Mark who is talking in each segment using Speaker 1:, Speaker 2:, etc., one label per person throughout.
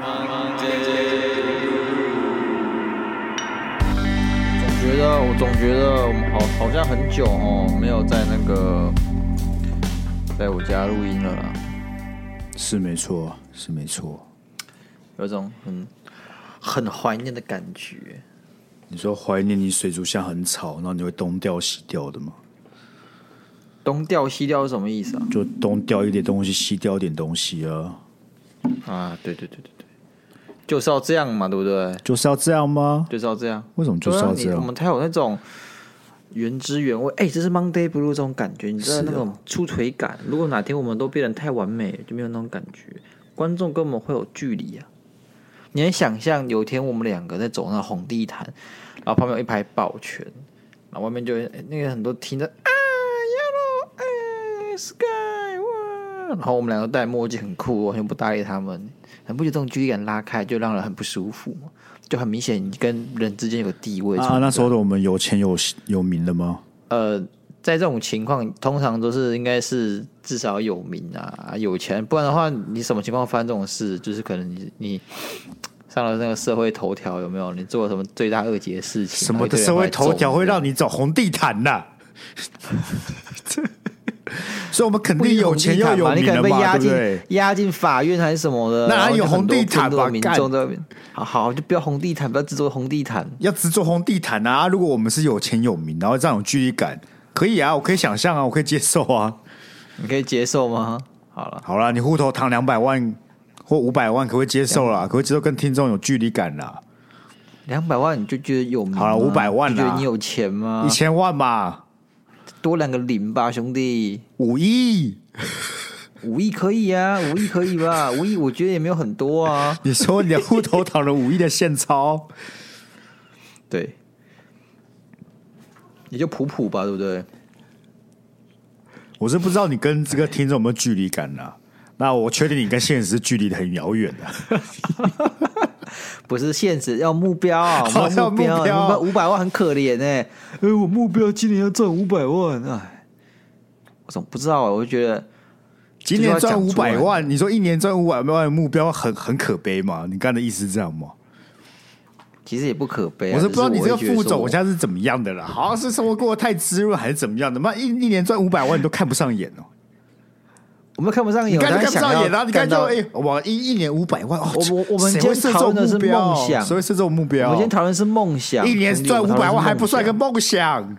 Speaker 1: 总觉得，我总觉得我们好好像很久哦，没有在那个在我家录音了啦。
Speaker 2: 是没错，是没错，
Speaker 1: 有种很很怀念的感觉。
Speaker 2: 你说怀念你水族箱很吵，然后你会东掉西掉的吗？
Speaker 1: 东掉西掉是什么意思啊？
Speaker 2: 就东掉一点东西，西掉一点东西啊。
Speaker 1: 啊，对对对对对，就是要这样嘛，对不对？
Speaker 2: 就是要这样吗？
Speaker 1: 就是要这样。
Speaker 2: 为什么就是要这样？
Speaker 1: 我们才有那种原汁原味。哎、欸，这是 Monday Blue 这种感觉，你知道那种出腿感。哦、如果哪天我们都变得太完美，就没有那种感觉，观众跟我们会有距离啊。你能想象有一天我们两个在走那红地毯，然后旁边有一排保全，然后外面就那个很多听着啊，Yellow，哎，Sky，哇，然后我们两个戴墨镜很酷，完全不搭理他们，很不觉得这种距离感拉开就让人很不舒服嘛？就很明显你跟人之间有个地位
Speaker 2: 啊。那时候的我们有钱有有名的吗？
Speaker 1: 呃，在这种情况，通常都是应该是至少有名啊，有钱，不然的话，你什么情况发生这种事？就是可能你你。上了那个社会头条有没有？你做了什么罪大恶极的事情？
Speaker 2: 什么的社会头条会让你走红地毯呐、啊？所以，我们肯定有钱又有名可能被押进
Speaker 1: 押进法院还是什么的？
Speaker 2: 那有红地毯吧？
Speaker 1: 民众的好好就不要红地毯，不要制作红地毯，
Speaker 2: 要制作红地毯啊！如果我们是有钱有名，然后这样有距离感，可以啊，我可以想象啊，我可以接受啊，
Speaker 1: 你可以接受吗？好了，
Speaker 2: 好了，你户头躺两百万。或五百万可不可以接受啦？可不可以接受跟听众有距离感啦？
Speaker 1: 两百万你就觉得有名？
Speaker 2: 好了，五百万啦，
Speaker 1: 觉得你有钱吗？
Speaker 2: 一千万吧，
Speaker 1: 多两个零吧，兄弟。
Speaker 2: 五亿，
Speaker 1: 五亿可以啊，五亿可以吧？五亿我觉得也没有很多啊。
Speaker 2: 你说你的户头躺了五亿的现钞，
Speaker 1: 对，也就普普吧，对不对？
Speaker 2: 我是不知道你跟这个听众有没有距离感呢？那我确定你跟现实距离很遥远的，
Speaker 1: 不是现实，要目标，要目标，五百万很可怜哎，哎，我目标今年要赚五百万，哎，我怎么不知道啊？我就觉得
Speaker 2: 今年赚五百万，你说一年赚五百万的目标很很可悲吗？你刚才的意思是这样吗？
Speaker 1: 其实也不可悲，
Speaker 2: 我是不知道你这个副总我现在是怎么样的了，好像是生活过得太滋润还是怎么样的？妈一一年赚五百万你都看不上眼哦。
Speaker 1: 我们看不上眼，
Speaker 2: 你看不上眼啊！你看就哎，
Speaker 1: 我
Speaker 2: 一一年五百万，
Speaker 1: 我我我们今天讨论的是梦想，
Speaker 2: 所以是这种目标。
Speaker 1: 我们今天讨论是梦想，
Speaker 2: 一年赚五百万还不算个梦想？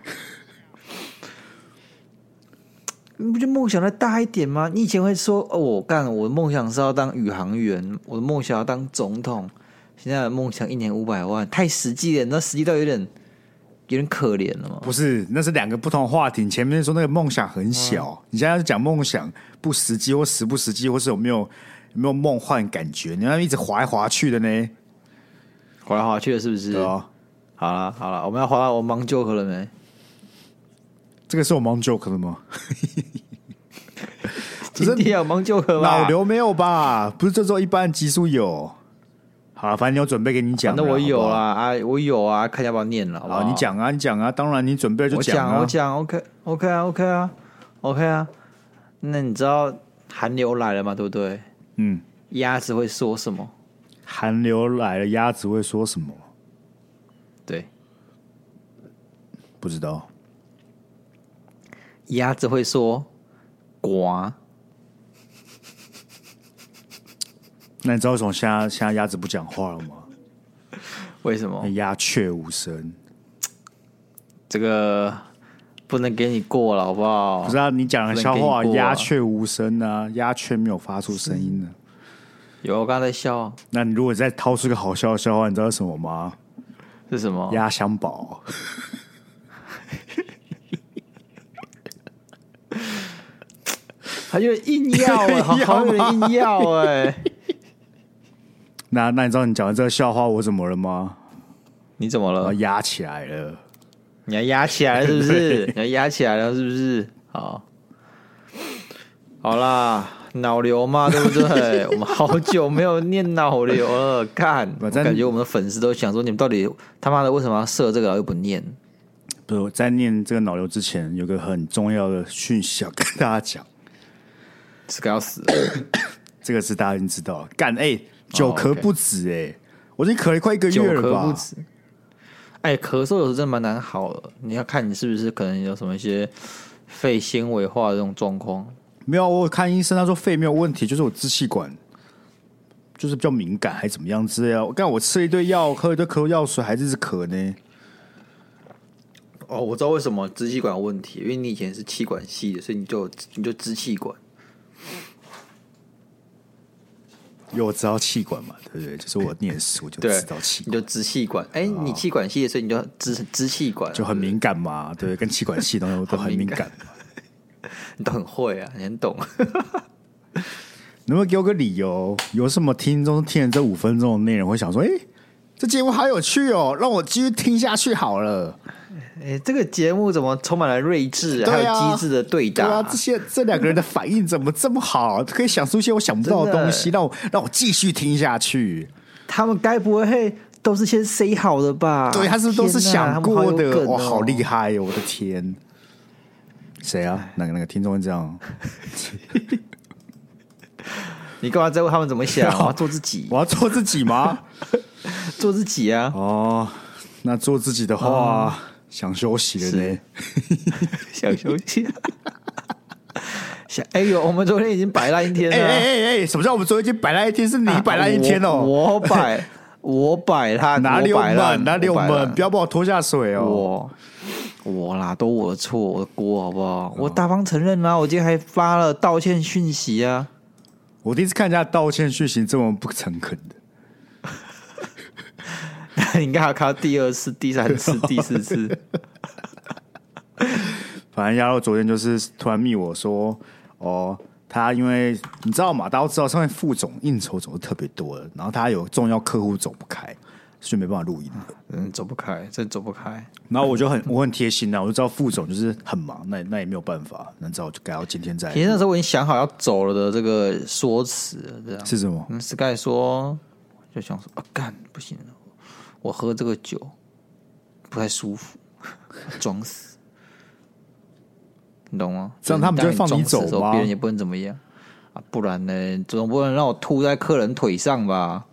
Speaker 1: 你不觉得梦想再大一点吗？你以前会说哦，我干，我的梦想是要当宇航员，我的梦想要当总统。现在的梦想一年五百万，太实际了，那实际到有点。有点可怜了吗？
Speaker 2: 不是，那是两个不同的话题。前面说那个梦想很小，嗯、你现在是讲梦想不实际或实不实际，或是有没有有没有梦幻感觉？你要一直滑来滑去的呢，
Speaker 1: 滑来滑去的，是不是？
Speaker 2: 对啊。
Speaker 1: 好了好了，我们要滑到我忙 joke 了没？
Speaker 2: 这个是我忙 joke 了吗？
Speaker 1: 今天有忙 joke 吗？
Speaker 2: 脑瘤没有吧？不是这周一般集数有。好，反正你有准备给你讲。
Speaker 1: 那我有啊，啊，我有啊，看要不要念了。
Speaker 2: 好，你讲啊，你讲啊，当然你准备就讲啊。
Speaker 1: 我讲，OK，OK 啊，OK 啊，OK 啊。那你知道寒流来了吗？对不对？
Speaker 2: 嗯。
Speaker 1: 鸭子会说什么？
Speaker 2: 寒流来了，鸭子会说什么？
Speaker 1: 对。
Speaker 2: 不知道。
Speaker 1: 鸭子会说“呱”。
Speaker 2: 那你知道为什么现在现在鸭子不讲话了吗？
Speaker 1: 为什么？
Speaker 2: 鸦雀无声。
Speaker 1: 这个不能给你过了，好不好？
Speaker 2: 不是啊，你讲的笑话，鸦雀无声啊，鸦雀没有发出声音呢。
Speaker 1: 有，我刚才在笑。
Speaker 2: 那你如果再掏出个好笑的笑话，你知道是什么吗？
Speaker 1: 是什么？
Speaker 2: 压箱宝。
Speaker 1: 还有硬要 哎，好好有硬要哎。
Speaker 2: 那那你知道你讲的这个笑话我怎么了吗？
Speaker 1: 你怎么了？
Speaker 2: 压起来了！
Speaker 1: 你要压起来了是不是？你要压起来了是不是？好，好啦，脑瘤嘛，对不对？我们好久没有念脑瘤了，看，我感觉我们的粉丝都想说，你们到底他妈的为什么要设这个又不念？
Speaker 2: 不是，在念这个脑瘤之前，有个很重要的讯息要跟大家讲，
Speaker 1: 是个要死，
Speaker 2: 这个是大家已经知道了，干哎。久咳不止哎、欸，我已经咳了快一个月了吧？
Speaker 1: 久咳不止。哎，咳嗽有时候真的蛮难好的，你要看你是不是可能有什么一些肺纤维化的这种状况。
Speaker 2: 没有，我看医生，他说肺没有问题，就是我支气管就是比较敏感，还怎么样之类的。我刚我吃一堆药，喝一堆咳嗽药水，还是一直咳呢。
Speaker 1: 哦，我知道为什么支气管有问题，因为你以前是气管系的，所以你就你就支气管。
Speaker 2: 因为我知道气管嘛，对不对？就是我念书我就知道气管，
Speaker 1: 你就支气管。哎，你气管系的，所以你就支支气管，
Speaker 2: 就很敏感嘛，对，跟气管系东西 都很敏感。
Speaker 1: 你都很会啊，你很懂。
Speaker 2: 能不能给我个理由？有什么听众听了这五分钟的内容，会想说：“哎，这节目好有趣哦，让我继续听下去好了。”
Speaker 1: 哎，这个节目怎么充满了睿智，还有机智的对答？
Speaker 2: 对啊，这些这两个人的反应怎么这么好？可以想出一些我想不到的东西，让我让我继续听下去。
Speaker 1: 他们该不会都是先 say 好的吧？
Speaker 2: 对，他是都是想过的。哇，好厉害哦！我的天，谁啊？哪个哪个听众会这样？
Speaker 1: 你干嘛在问他们怎么想？我要做自己，
Speaker 2: 我要做自己吗？
Speaker 1: 做自己啊！
Speaker 2: 哦，那做自己的话。想休息了呢，
Speaker 1: 想休息。想哎呦，我们昨天已经摆烂一天了。哎
Speaker 2: 哎哎，什么叫我们昨天已经摆烂一天？是你摆烂一天哦。
Speaker 1: 我摆，我摆他
Speaker 2: 哪里有闷？哪里有闷？不要把我拖下水哦。
Speaker 1: 我我啦，都我的错，我的锅好不好？我大方承认啦，我今天还发了道歉讯息啊。
Speaker 2: 我第一次看人家道歉讯息这么不诚恳的。
Speaker 1: 你应该要看到第二次、第三次、第四次。
Speaker 2: 反正亚洛昨天就是突然密我说：“哦，他因为你知道嘛，大家都知道上面副总应酬总是特别多的，然后他有重要客户走不开，所以没办法录音。
Speaker 1: 嗯，走不开，真走不开。
Speaker 2: 然后我就很我很贴心啊，我就知道副总就是很忙，那那也没有办法，那只好就改到今天再。
Speaker 1: 其实那时候我已经想好要走了的这个说辞了，这样
Speaker 2: 是什么？
Speaker 1: 嗯，Sky 说就想说啊，干不行了。”我喝这个酒不太舒服，装死，你懂吗？
Speaker 2: 这样他们就会放你走吗？
Speaker 1: 别人也不能怎么样啊，不然呢，总不能让我吐在客人腿上吧？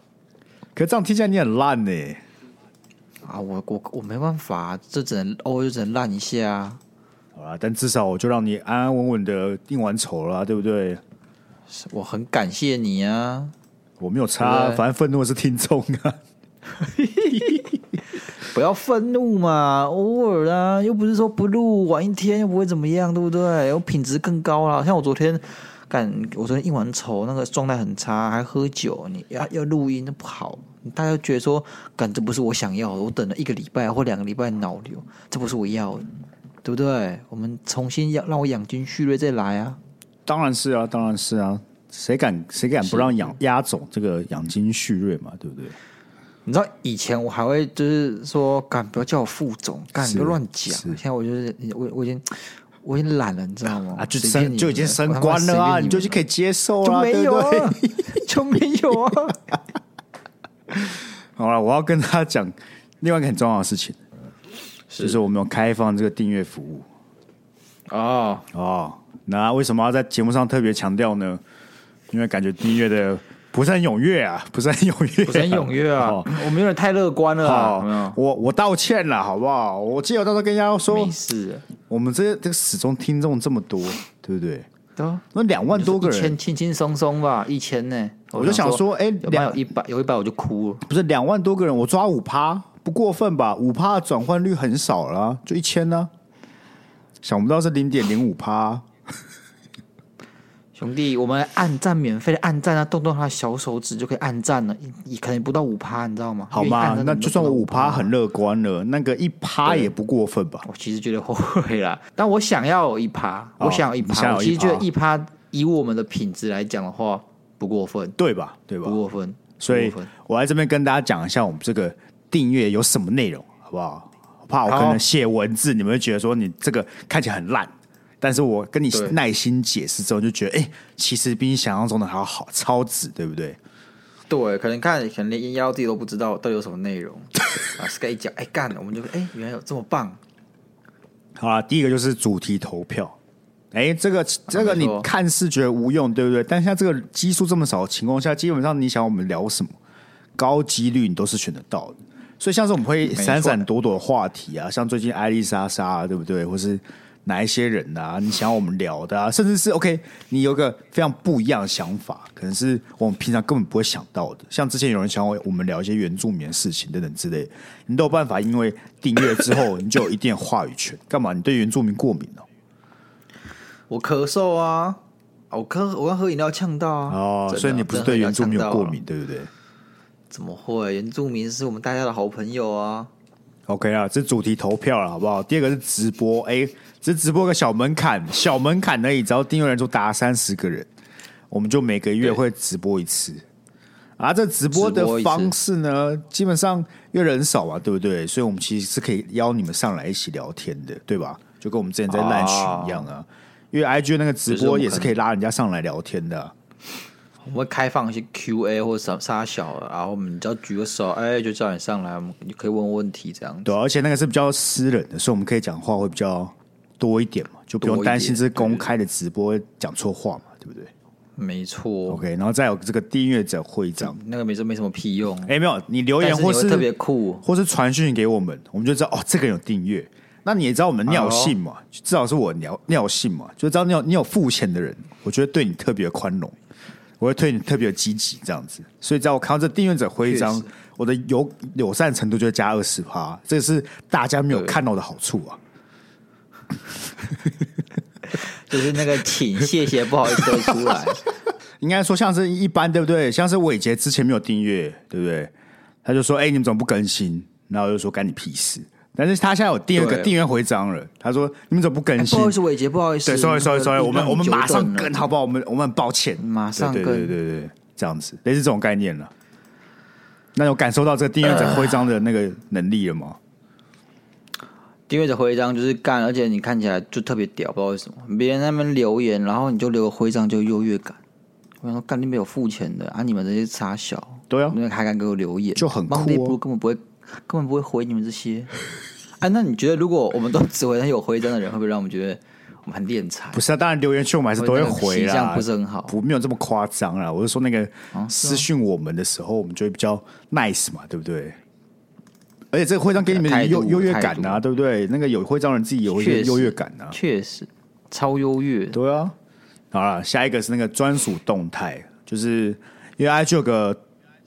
Speaker 2: 可这样听起来你很烂呢。
Speaker 1: 啊，我我我没办法，这只能偶尔就只能烂一下啊。
Speaker 2: 好啦，但至少我就让你安安稳稳的应完酬了，对不对？
Speaker 1: 我很感谢你啊，
Speaker 2: 我没有差，反正愤怒的是听众啊。
Speaker 1: 不要愤怒嘛，偶尔啦，又不是说不录玩一天又不会怎么样，对不对？我品质更高啦。像我昨天干，我昨天应完酬，那个状态很差，还喝酒，你要要录音，那不好。大家觉得说，干这不是我想要的，我等了一个礼拜或两个礼拜脑瘤，这不是我要的，对不对？我们重新要让我养精蓄锐再来啊！
Speaker 2: 当然是啊，当然是啊，谁敢谁敢不让养压总这个养精蓄锐嘛，对不对？
Speaker 1: 你知道以前我还会就是说，干不要叫我副总，干不要乱讲。现在我就是我我已经我已经懒了，你知道吗？
Speaker 2: 啊，就升就已经升官了啊，你就是可以接受了，
Speaker 1: 就没有啊，就没有啊。
Speaker 2: 好了，我要跟他讲另外一个很重要的事情，就是我们有开放这个订阅服务。哦哦，那为什么要在节目上特别强调呢？因为感觉订阅的。不是很 踊跃啊，不是很踊跃，
Speaker 1: 不是很踊跃啊！哦、我们有点太乐观了啊！
Speaker 2: 哦、我我道歉了，好不好？我记得我到时候跟人家说，
Speaker 1: 没事。
Speaker 2: 我们这这个始终听众这么多，对不对？对，那两万多个人，
Speaker 1: 轻轻松松吧，一千呢？
Speaker 2: 我就想说，哎，
Speaker 1: 有没有一百，有一百我就哭了。
Speaker 2: 不是两万多个人，我抓五趴，不过分吧？五趴的转换率很少了，就一千呢？想不到是零点零五趴。
Speaker 1: 兄弟，我们按赞免费的按赞啊，动动他的小手指就可以按赞了，也可能不到五趴，你知道吗？
Speaker 2: 好吗？那就算我五趴很乐观了，那个一趴也不过分吧？
Speaker 1: 我其实觉得后悔啦，但我想要有一趴，哦、我想要一趴，我其实觉得一趴以我们的品质来讲的话不过分，
Speaker 2: 对吧？对吧？
Speaker 1: 不过分，
Speaker 2: 所以我在这边跟大家讲一下我们这个订阅有什么内容，好不好？我怕我可能写文字，你们会觉得说你这个看起来很烂。但是我跟你耐心解释之后，就觉得，哎、欸，其实比你想象中的还要好，超值，对不对？
Speaker 1: 对，可能看，可能连音妖自己都不知道到底有什么内容 啊。Sky 一讲，哎，干了，我们就，哎，原来有这么棒。
Speaker 2: 好啦，第一个就是主题投票，哎，这个这个你看似觉得无用，对不对？但像这个基数这么少的情况下，基本上你想我们聊什么，高几率你都是选得到的。所以像是我们会闪闪躲躲的话题啊，像最近艾丽莎莎啊，对不对？或是哪一些人啊，你想要我们聊的啊，甚至是 OK，你有个非常不一样的想法，可能是我们平常根本不会想到的。像之前有人想要我们聊一些原住民的事情等等之类，你都有办法，因为订阅之后 你就有一定的话语权。干嘛？你对原住民过敏哦？
Speaker 1: 我咳嗽啊，我咳，我刚喝饮料呛到啊。
Speaker 2: 哦，所以你不是对原住民有过敏，对不对？
Speaker 1: 怎么会？原住民是我们大家的好朋友啊。
Speaker 2: OK 啊，这主题投票了，好不好？第二个是直播，哎，这直播个小门槛，小门槛而已，只要订阅人数达三十个人，我们就每个月会直播一次。啊，这直播的方式呢，基本上因为人少嘛，对不对？所以我们其实是可以邀你们上来一起聊天的，对吧？就跟我们之前在赖群一样啊。啊因为 IG 那个直播也是可以拉人家上来聊天的。
Speaker 1: 我们会开放一些 Q&A 或者啥啥小的，然后我们只要举个手，哎，就叫你上来，我们你可以问问题这样。
Speaker 2: 对，而且那个是比较私人的，所以我们可以讲话会比较多一点嘛，就不用担心这是公开的直播讲错话嘛，对不对？
Speaker 1: 没错。
Speaker 2: OK，然后再有这个订阅者徽章，
Speaker 1: 那个没什没什么屁用。
Speaker 2: 哎，没有，你留言或是
Speaker 1: 特别酷，
Speaker 2: 或是传讯给我们，我们就知道哦，这个人有订阅。那你也知道我们尿性嘛？至少是我尿尿性嘛，就知道你有你有付钱的人，我觉得对你特别宽容。我会对你特别积极这样子，所以只要我看到这订阅者徽章，我的友友善程度就会加二十趴，这是大家没有看到的好处啊。
Speaker 1: 就是那个请谢谢不好意思出来，
Speaker 2: 应该说像是一般对不对？像是伟杰之前没有订阅，对不对？他就说：“哎、欸，你们怎么不更新？”然后我就说：“干你屁事。”但是他现在有第二个订阅徽章了。他说：“你们怎么不更新？”
Speaker 1: 不好意思，伟杰，不好意思。
Speaker 2: 对，sorry，sorry，sorry，我们我们马上更，好不好？我们我们很抱歉，
Speaker 1: 马上更。
Speaker 2: 对对对对，这样子类似这种概念了。那有感受到这个订阅者 徽章的那个能力了吗？
Speaker 1: 订阅者徽章就是干，而且你看起来就特别屌，不知道为什么。别人那边留言，然后你就留个徽章，就优越感。我想说，干你没有付钱的啊？你们这些傻小，
Speaker 2: 对啊，
Speaker 1: 你们还敢给我留言，
Speaker 2: 就很酷、哦。
Speaker 1: 根本不会，根本不会回你们这些。哎、啊，那你觉得如果我们都只回那有徽章的人，会不会让我们觉得我们很敛财？
Speaker 2: 不是啊，当然留言区我们还是都会回啦，
Speaker 1: 不是很好，
Speaker 2: 不没有这么夸张啦。我是说那个私讯我们的时候，我们就会比较 nice 嘛，对不对？而且这个徽章给你们优优越感啊，对不对？那个有徽章人自己有一些优越感啊，
Speaker 1: 确实超优越。
Speaker 2: 对啊，好了，下一个是那个专属动态，就是因为 IG 有个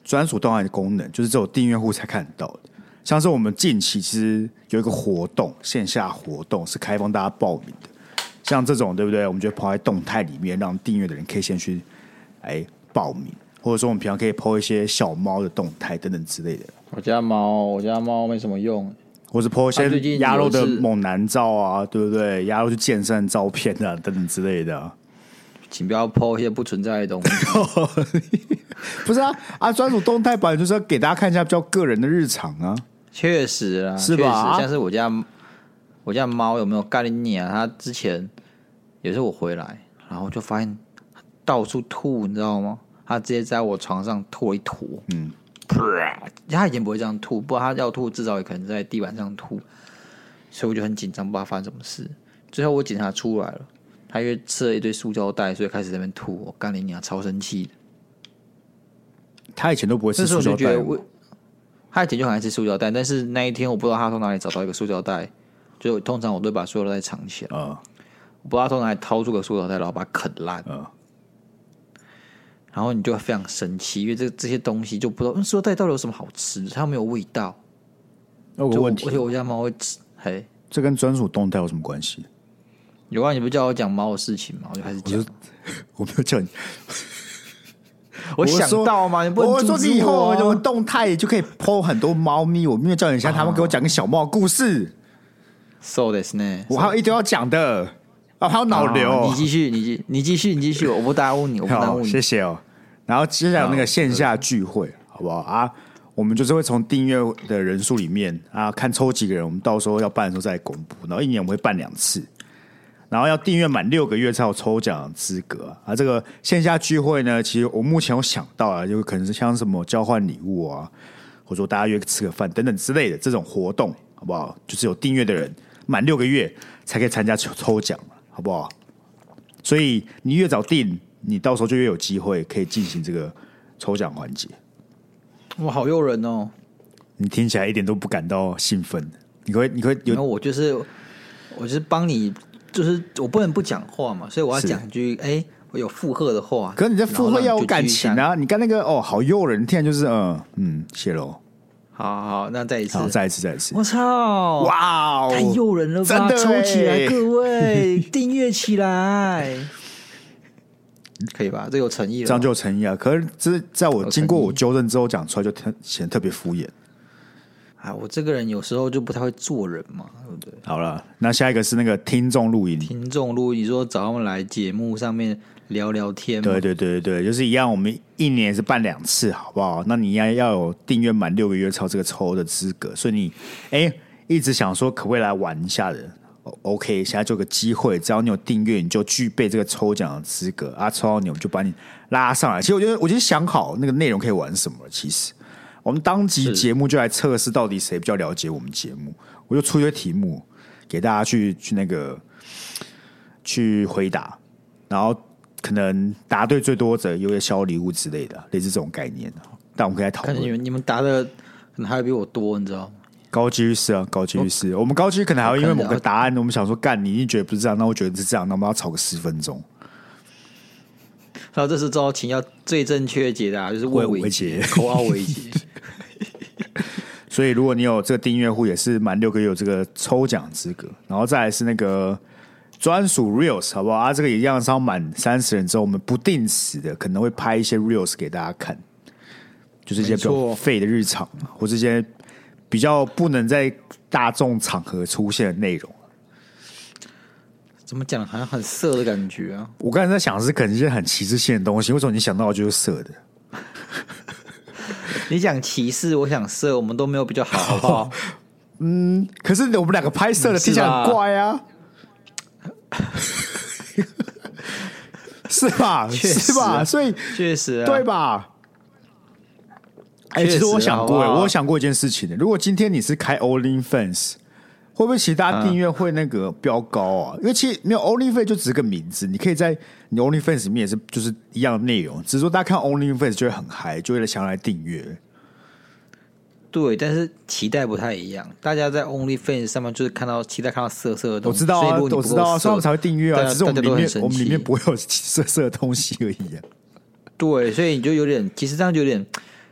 Speaker 2: 专属动态的功能，就是只有订阅户才看得到的。像是我们近期其实有一个活动，线下活动是开放大家报名的。像这种对不对？我们就跑在动态里面，让订阅的人可以先去来报名，或者说我们平常可以 po 一些小猫的动态等等之类的。
Speaker 1: 我家猫，我家猫没什么用，
Speaker 2: 或是 po 一些鸭肉的猛男照啊，对不对？鸭肉去健身照片啊，等等之类的啊。
Speaker 1: 请不要 po 一些不存在的东西。
Speaker 2: 不是啊啊！专属动态版就是要给大家看一下比较个人的日常啊。
Speaker 1: 确实啊，
Speaker 2: 是吧？
Speaker 1: 像是我家我家猫有没有概念啊？它之前也是我回来，然后就发现到处吐，你知道吗？它直接在我床上吐一坨。嗯，它以前不会这样吐，不过他要吐，至少也可能在地板上吐。所以我就很紧张，不知道发生什么事。最后我检查出来了，他因为吃了一堆塑胶袋，所以开始在那边吐。我干你啊，超生气的。
Speaker 2: 他以前都不会吃塑胶袋。
Speaker 1: 他以前就很爱吃塑胶袋，但是那一天我不知道他从哪里找到一个塑胶袋，就通常我都把塑胶袋藏起来。Uh. 我不知道他从哪里掏出个塑胶袋，然后把它啃烂。Uh. 然后你就会非常生气，因为这这些东西就不知道，嗯，塑料袋到底有什么好吃？它没有味道。
Speaker 2: 那个问题，
Speaker 1: 而且我家猫会吃。嘿，
Speaker 2: 这跟专属动态有什么关系？
Speaker 1: 有啊，你不叫我讲猫的事情吗？我就开始讲。
Speaker 2: 我 没有叫你。
Speaker 1: 我想到嘛，你不能
Speaker 2: 我说你以后有动态就可以 po 很多猫咪，我没有叫你像他们给我讲个小猫故事。
Speaker 1: So this 呢？
Speaker 2: 我还有一堆要讲的啊，还有脑瘤。
Speaker 1: 你继续，你继，你继续，你继续，我不耽误你，我不耽误你。
Speaker 2: 谢谢哦。然后接下来那个线下聚会，好不好啊？我们就是会从订阅的人数里面啊，看抽几个人，我们到时候要办的时候再公布。然后一年我们会办两次。然后要订阅满六个月才有抽奖资格啊！这个线下聚会呢，其实我目前有想到啊，就可能是像什么交换礼物啊，或者说大家约吃个饭等等之类的这种活动，好不好？就是有订阅的人满六个月才可以参加抽抽奖，好不好？所以你越早定，你到时候就越有机会可以进行这个抽奖环节。
Speaker 1: 哇，好诱人哦！
Speaker 2: 你听起来一点都不感到兴奋？你会，你会有？
Speaker 1: 我就是，我就是帮你，就是我不能不讲话嘛，所以我要讲一句，哎、欸，我有附和的话。
Speaker 2: 可是你在附和要有感情啊！你看那个哦，好诱人，听起来就是嗯嗯，谢喽。
Speaker 1: 好好，那再一次，
Speaker 2: 好，再一次，再一次。
Speaker 1: 我操！
Speaker 2: 哇哦，
Speaker 1: 太诱人了吧！抽起来，各位订阅起来，可以吧？这有诚意了，
Speaker 2: 这样就有诚意啊！可是这在我经过我纠正之后讲出来，就特显得特别敷衍。
Speaker 1: 啊，我这个人有时候就不太会做人嘛，对不对？
Speaker 2: 好了，那下一个是那个听众录音，
Speaker 1: 听众录音，你说找他们来节目上面。聊聊天，
Speaker 2: 对对对对，就是一样。我们一年是办两次，好不好？那你要要有订阅满六个月抽这个抽的资格。所以你哎，一直想说可不可以来玩一下的？OK，现在就有个机会，只要你有订阅，你就具备这个抽奖的资格啊！抽到你，我们就把你拉上来。其实我觉得，我觉得想好那个内容可以玩什么。其实我们当集节目就来测试到底谁比较了解我们节目。我就出一个题目给大家去去那个去回答，然后。可能答对最多者有些小礼物之类的，类似这种概念。但我们可以来讨论。
Speaker 1: 看你们你们答的可能还有比我多，你知道吗？
Speaker 2: 高几率是啊，高几率是。我们高几率可能还会因为某个答案，我们想说干，你一定觉得不是这样，那我觉得是这样，那我们要吵个十分钟。
Speaker 1: 然后这是招请要最正确的解答，就是问伟杰，口号伟杰。
Speaker 2: 所以如果你有这个订阅户，也是满六个月有这个抽奖资格。然后再来是那个。专属 reels 好不好啊？这个也一样，是要满三十人之后，我们不定时的可能会拍一些 reels 给大家看，就是一些比较废的日常，错或这些比较不能在大众场合出现的内容。
Speaker 1: 怎么讲？好像很色的感觉啊！
Speaker 2: 我刚才在想，是可能一些很歧视性的东西。为什么你想到的就是色的？
Speaker 1: 你讲歧视，我想色，我们都没有比较好，好不好？
Speaker 2: 嗯，可是我们两个拍摄的听起来很怪啊。是吧？是吧？所以
Speaker 1: 确实、啊、
Speaker 2: 对吧？哎、欸，其实我想过，我有想过一件事情的。如果今天你是开 OnlyFans，会不会其他订阅会那个飙高啊？嗯、因为其实没有 OnlyFans 就只是个名字，你可以在你 OnlyFans 里面也是就是一样的内容，只是说大家看 OnlyFans 就会很嗨，就会想来订阅。
Speaker 1: 对，但是期待不太一样。大家在 OnlyFans 上面就是看到期待看到色色的东西，
Speaker 2: 我知道啊，我知道啊，所以我们才会订阅啊。
Speaker 1: 家
Speaker 2: 只是我们里面我们里面不会有色色的东西而已啊。
Speaker 1: 对，所以你就有点，其实这样就有点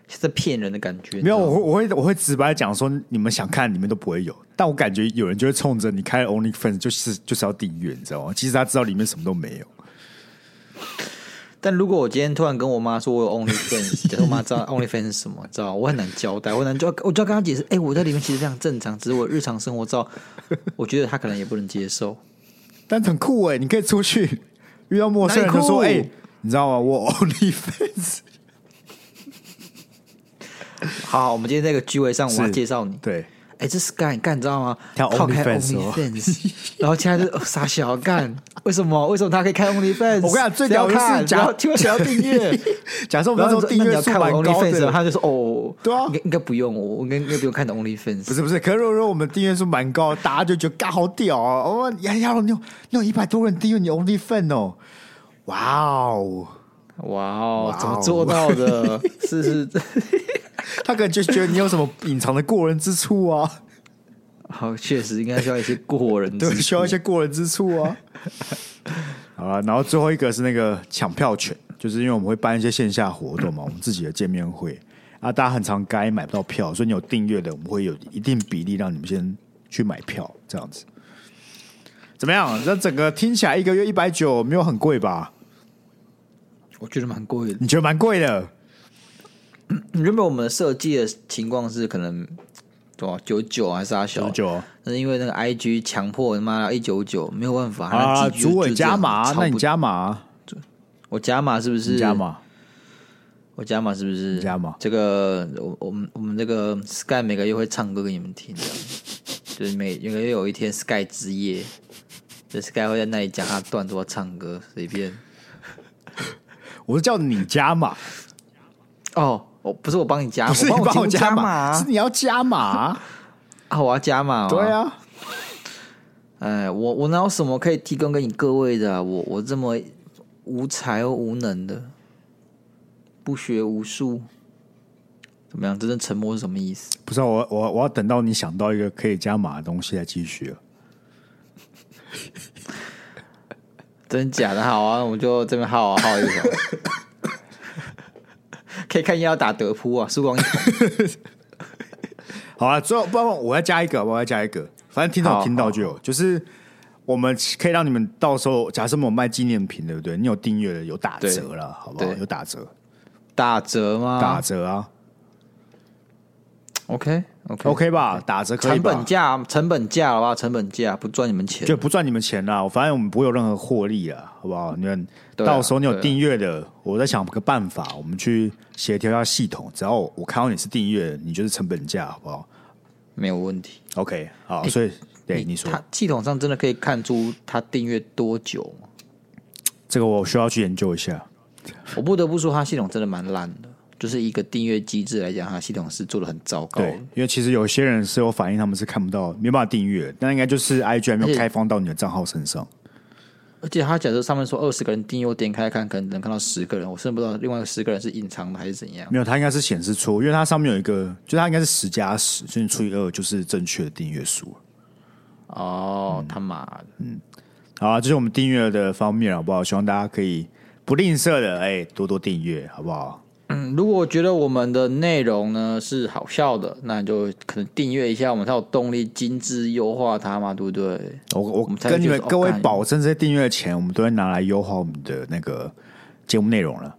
Speaker 1: 是在骗人的感觉。
Speaker 2: 没有，我会我会我会直白讲说，你们想看，里面都不会有。但我感觉有人就会冲着你开 OnlyFans 就是就是要订阅，你知道吗？其实他知道里面什么都没有。
Speaker 1: 但如果我今天突然跟我妈说我有 OnlyFans，假如我妈知道 OnlyFans 是什么，知道我很难交代，我难就我就要跟她解释，哎、欸，我在里面其实非常正常，只是我日常生活照，我觉得她可能也不能接受。
Speaker 2: 但很酷哎，你可以出去遇到陌生人就说，哎、欸，你知道吗？我 OnlyFans。
Speaker 1: 好，好，我们今天在这个聚会上，我要介绍你。
Speaker 2: 对。
Speaker 1: 哎，这是干干，你知道吗？
Speaker 2: 跳 OnlyFans，
Speaker 1: 然后现在就傻小干，为什么？为什么他可以开 OnlyFans？
Speaker 2: 我跟你讲，最屌的是，假如听我想要订阅，假设我们那时候订阅数蛮高的，
Speaker 1: 他就说哦，
Speaker 2: 对啊，
Speaker 1: 应该应该不用，我应该应该不用看 OnlyFans。
Speaker 2: 不是不是，可是如果我们订阅数蛮高，大家就觉得干好屌啊！哦，呀呀，你有你有一百多人订阅你 OnlyFans 哦，哇哦，
Speaker 1: 哇哦，怎么做到的？是 是。
Speaker 2: 他可能就觉得你有什么隐藏的过人之处啊？
Speaker 1: 好，确实应该需要一些过人
Speaker 2: 对，需要一些过人之处啊。好了，然后最后一个是那个抢票权，就是因为我们会办一些线下活动嘛，我们自己的见面会啊，大家很常该买不到票，所以你有订阅的，我们会有一定比例让你们先去买票，这样子。怎么样？那整个听起来一个月一百九，没有很贵吧？
Speaker 1: 我觉得蛮贵的，
Speaker 2: 你觉得蛮贵的？
Speaker 1: 原本我们的设计的情况是可能多少九九还是阿小
Speaker 2: 九九，
Speaker 1: 但是因为那个 IG 强迫他妈一九九没有办法
Speaker 2: 啊，主委加码，那你加码，
Speaker 1: 我加码是不是？
Speaker 2: 加码，
Speaker 1: 我加码是不是？
Speaker 2: 加码，
Speaker 1: 这个我我们我们这个 Sky 每个月会唱歌给你们听的，就是每每个月有一天 Sky 之夜，就 Sky 会在那里讲他段子或唱歌，随便。
Speaker 2: 我是叫你加码
Speaker 1: 哦。我不是我帮你加，
Speaker 2: 不是你帮我加
Speaker 1: 码，
Speaker 2: 是你要加码啊！
Speaker 1: 我要加码，
Speaker 2: 对啊。
Speaker 1: 哎，我我哪有什么可以提供给你各位的啊？我我这么无才又无能的，不学无术，怎么样？真正沉默是什么意思？
Speaker 2: 不是我我我要等到你想到一个可以加码的东西再继续了。
Speaker 1: 真假的好啊，我们就这边耗啊耗一下可以看一下要打德扑啊，曙光一
Speaker 2: 好啊，最后不然我要加一个，我要加一个，反正听到听到就有，就是我们可以让你们到时候，假设我们卖纪念品，对不对？你有订阅的有打折了，好不好？有打折，
Speaker 1: 打折吗？
Speaker 2: 打折啊。
Speaker 1: OK OK
Speaker 2: OK 吧，打折可以。
Speaker 1: 成本价，成本价好不好？成本价不赚你们钱，
Speaker 2: 就不赚你们钱啦。我反正我们不会有任何获利啊，好不好？你们到时候你有订阅的，我在想个办法，我们去协调一下系统。只要我看到你是订阅，你就是成本价，好不好？
Speaker 1: 没有问题。
Speaker 2: OK，好，所以对你说，它
Speaker 1: 系统上真的可以看出他订阅多久吗？
Speaker 2: 这个我需要去研究一下。
Speaker 1: 我不得不说，他系统真的蛮烂的。就是一个订阅机制来讲，它系统是做的很糟糕。
Speaker 2: 对，因为其实有些人是有反映，他们是看不到，没办法订阅。那应该就是 IG 还没有开放到你的账号身上。
Speaker 1: 而且他假设上面说二十个人订阅，我点开看，可能能看到十个人，我甚至不知道另外十个人是隐藏的还是怎样。
Speaker 2: 没有，它应该是显示错，因为它上面有一个，就它应该是十加十，所以你除以二就是正确的订阅数。
Speaker 1: 哦，他妈的，
Speaker 2: 嗯，好啊，这是我们订阅的方面，好不好？希望大家可以不吝啬的，哎，多多订阅，好不好？
Speaker 1: 嗯，如果觉得我们的内容呢是好笑的，那你就可能订阅一下，我们才有动力精致优化它嘛，对不对？
Speaker 2: 我我跟你们各位保证，这些订阅的钱我们都会拿来优化我们的那个节目内容了。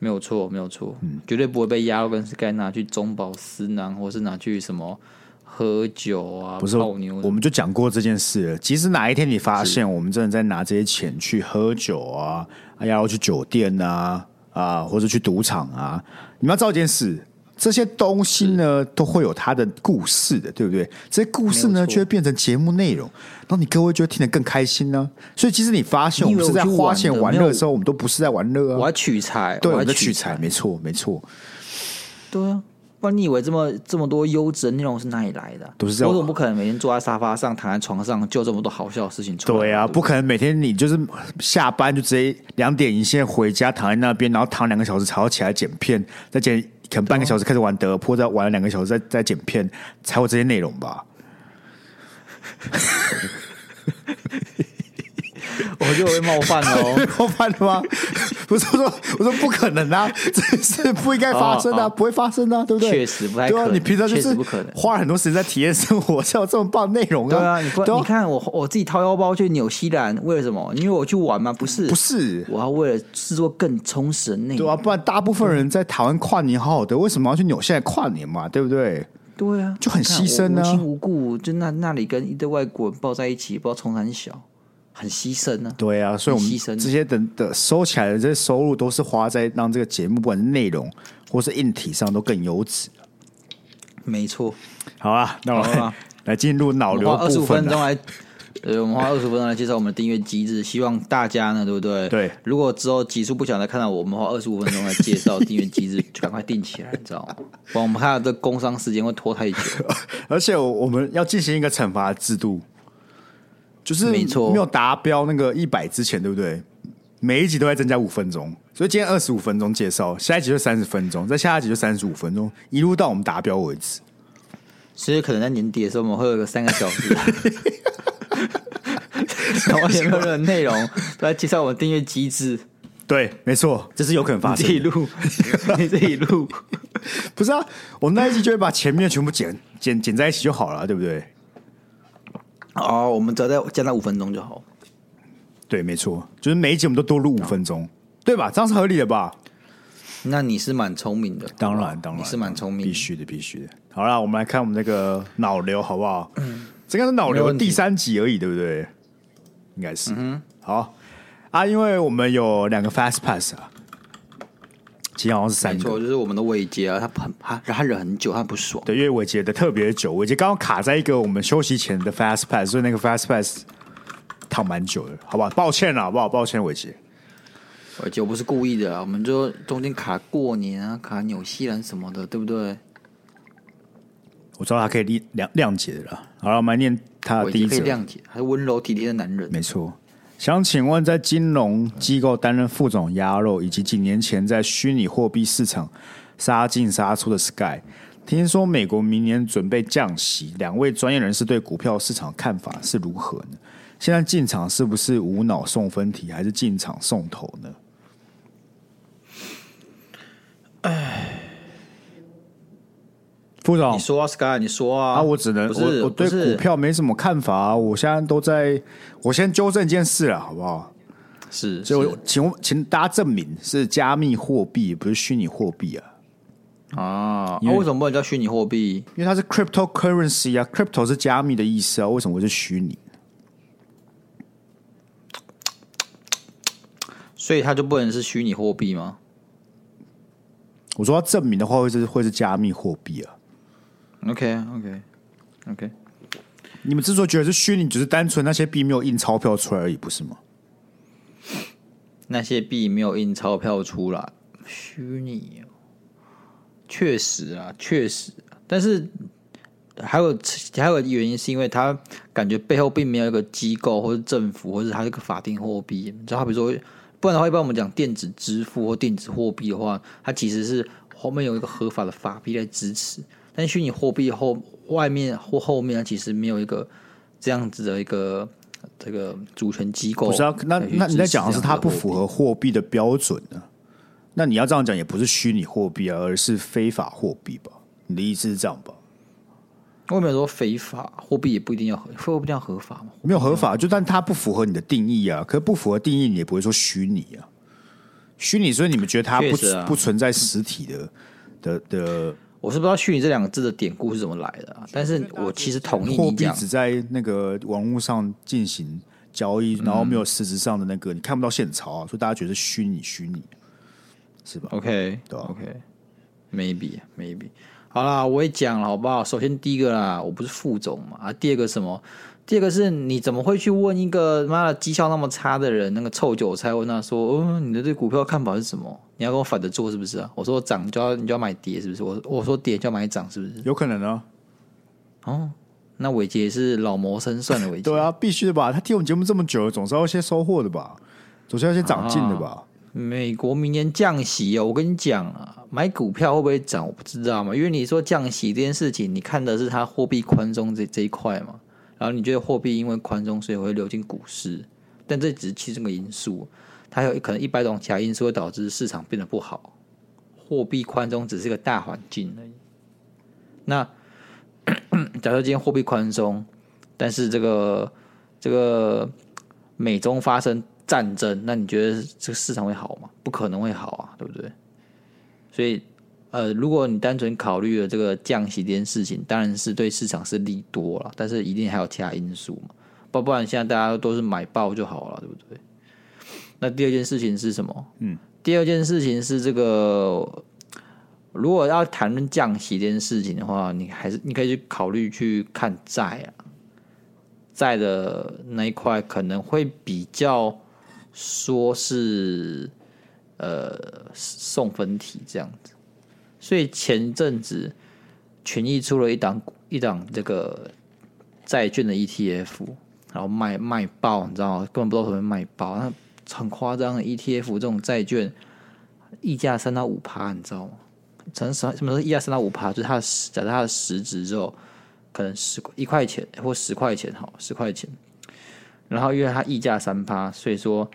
Speaker 1: 没有错，没有错，嗯，绝对不会被压到跟是该拿去中饱私囊，或是拿去什么喝酒啊，
Speaker 2: 不是泡妞。我们就讲过这件事了。其实哪一天你发现我们真的在拿这些钱去喝酒啊，哎呀，要去酒店啊。啊，或者去赌场啊，你们要知道一件事，这些东西呢都会有它的故事的，对不对？这些故事呢就会变成节目内容，然后你各位就会听得更开心呢、啊。所以其实你发现我们是在花钱玩乐的时候，我们都不是在玩乐啊，
Speaker 1: 我要取材，
Speaker 2: 对，
Speaker 1: 我
Speaker 2: 要取材，没错，没错，
Speaker 1: 对啊。不然你以为这么这么多优质的内容是哪里来的、啊？
Speaker 2: 都是这样。
Speaker 1: 我总不可能每天坐在沙发上、躺在床上就这么多好笑的事情出来。
Speaker 2: 对啊，不可能每天你就是下班就直接两点一线回家躺在那边，然后躺两个小时才要起来剪片，再剪可能半个小时开始玩德扑，再玩了两个小时再再剪片，才有这些内容吧。
Speaker 1: 我就会冒犯哦，
Speaker 2: 冒犯了吗？不是我说，我说不可能啊，这是不应该发生的、啊，不会发生的、啊，对不对？
Speaker 1: 确实不太可能。对啊，
Speaker 2: 你平常就是花很多时间在体验生活，才有这么棒的内容啊。
Speaker 1: 对啊，你不，你看我我自己掏腰包去纽西兰，为了什么？因为我去玩嘛？不是，
Speaker 2: 不是，
Speaker 1: 我要为了制作更充实的内容。
Speaker 2: 对啊，不然大部分人在台湾跨年好好的，为什么要去纽西兰跨年嘛？对不对？
Speaker 1: 对啊，
Speaker 2: 就很牺牲啊，
Speaker 1: 无亲无故，就那那里跟一堆外国人抱在一起，不知道从哪里小。很牺牲呢、啊，
Speaker 2: 对啊，所以我们这些等的收起来的这些收入，都是花在让这个节目不管是内容或是硬体上都更优质。
Speaker 1: 没错，
Speaker 2: 好啊，那我们 来进入脑瘤
Speaker 1: 二十五分钟来，呃，我们花二十五分钟来介绍我们的订阅机制，希望大家呢，对不对？
Speaker 2: 对，
Speaker 1: 如果之后集数不想再看到我们花二十五分钟来介绍订阅机制，就赶快订起来，你知道吗？不然我们看到这工商时间会拖太久，
Speaker 2: 而且我们要进行一个惩罚制度。就是没有达标那个一百之前，对不对？每一集都在增加五分钟，所以今天二十五分钟介绍，下一集就三十分钟，再下一集就三十五分钟，一路到我们达标为止。
Speaker 1: 所以可能在年底的时候，我们会有个三个小时，完全没有任何内容都来介绍我们订阅机制。
Speaker 2: 对，没错，这是有可能发生。
Speaker 1: 你自己录，你自己录，
Speaker 2: 不是啊？我们那一集就会把前面全部剪剪剪在一起就好了，对不对？
Speaker 1: 哦，我们只要再加到五分钟就好。
Speaker 2: 对，没错，就是每一集我们都多录五分钟，对吧？这样是合理的吧？
Speaker 1: 那你是蛮聪明的，
Speaker 2: 当然，当然
Speaker 1: 你是蛮聪明，
Speaker 2: 必须的，必须的。好了，我们来看我们那个脑瘤好不好？嗯，这个是脑瘤第三集而已，对不对？应该是。嗯，好啊，因为我们有两个 Fast Pass 啊。其实好像是三个，
Speaker 1: 没错，就是我们的伟杰啊，他很他他忍很久，他不爽。
Speaker 2: 对，因为伟杰的特别久，伟杰刚刚卡在一个我们休息前的 fast pass，所以那个 fast pass 躺蛮久的，好不好？抱歉了，好不好？抱歉，伟杰。
Speaker 1: 伟杰，我不是故意的，我们就中间卡过年啊，卡纽西兰什么的，对不对？
Speaker 2: 我知道他可以谅谅解的了。好了，我们来念他的第一则
Speaker 1: 谅解，还是温柔体贴的男人。
Speaker 2: 没错。想请问，在金融机构担任副总鸭肉，以及几年前在虚拟货币市场杀进杀出的 Sky，听说美国明年准备降息，两位专业人士对股票市场看法是如何呢？现在进场是不是无脑送分题，还是进场送头呢？
Speaker 1: 哎，
Speaker 2: 副总，
Speaker 1: 你说啊，Sky，你说啊，
Speaker 2: 啊，我只能，我我对股票没什么看法啊。我现在都在，我先纠正一件事了，好不好？
Speaker 1: 是，
Speaker 2: 就请请大家证明是加密货币，不是虚拟货币啊。
Speaker 1: 啊，那为什么不能叫虚拟货币？
Speaker 2: 因为它是 cryptocurrency 啊，crypto 是加密的意思啊，为什么会是虚拟？
Speaker 1: 所以它就不能是虚拟货币吗？
Speaker 2: 我说要证明的话，会是会是加密货币啊。
Speaker 1: OK，OK，OK。
Speaker 2: 你们之所以觉得是虚拟，只是单纯那些币没有印钞票出来而已，不是吗？
Speaker 1: 那些币没有印钞票出来，虚拟哦，确实啊，确实。但是还有还有原因，是因为它感觉背后并没有一个机构或者政府，或者它是个法定货币，你知道，好比说。不然的话，一般我们讲电子支付或电子货币的话，它其实是后面有一个合法的法币来支持。但虚拟货币后外面或后面，它其实没有一个这样子的一个这个主权机构。
Speaker 2: 不是啊，那那你在讲的是它不符合货币的标准呢？那你要这样讲，也不是虚拟货币啊，而是非法货币吧？你的意思是这样吧？
Speaker 1: 我没有说非法货币也不一定要合，货币一定要合法吗？
Speaker 2: 没有合法，就但它不符合你的定义啊。可是不符合定义，你也不会说虚拟啊。虚拟，所以你们觉得它不、啊、不存在实体的的的。
Speaker 1: 我是不知道“虚拟”这两个字的典故是怎么来的啊。但是我其实同意
Speaker 2: 货币只在那个网络上进行交易，然后没有实质上的那个，你看不到现钞啊，所以大家觉得虚拟虚拟是吧
Speaker 1: ？OK，对吧？OK，Maybe，Maybe。Maybe. 好啦，我也讲了，好不好？首先第一个啦，我不是副总嘛。啊，第二个什么？第二个是你怎么会去问一个妈的绩效那么差的人，那个臭韭菜问他说：“哦，你的对股票看法是什么？你要跟我反着做是不是啊？”我说涨就要你就要买跌是不是？我我说跌就要买涨是不是？
Speaker 2: 有可能啊。
Speaker 1: 哦，那伟杰是老谋深算的伟杰。
Speaker 2: 对啊，必须的吧？他听我们节目这么久了，总是要一些收获的吧？总是要一些长进的吧？啊
Speaker 1: 美国明年降息哦，我跟你讲啊，买股票会不会涨？我不知道嘛，因为你说降息这件事情，你看的是它货币宽松这这一块嘛，然后你觉得货币因为宽松所以会流进股市，但这只是其中一个因素，它有可能一百种其他因素会导致市场变得不好，货币宽松只是一个大环境而已。那 假设今天货币宽松，但是这个这个美中发生。战争，那你觉得这个市场会好吗？不可能会好啊，对不对？所以，呃，如果你单纯考虑了这个降息这件事情，当然是对市场是利多了，但是一定还有其他因素嘛，不不然现在大家都是买爆就好了，对不对？那第二件事情是什么？嗯，第二件事情是这个，如果要谈论降息这件事情的话，你还是你可以去考虑去看债啊，债的那一块可能会比较。说是呃送分题这样子，所以前阵子群益出了一档一档这个债券的 ETF，然后卖卖爆，你知道吗？根本不知道怎么卖爆，那很夸张的 ETF 这种债券溢价三到五趴，你知道吗？成什什么时候溢价三到五趴？就是它的假设它的实值之后，可能十一块钱或十块钱，好十块钱，然后因为它溢价三趴，所以说。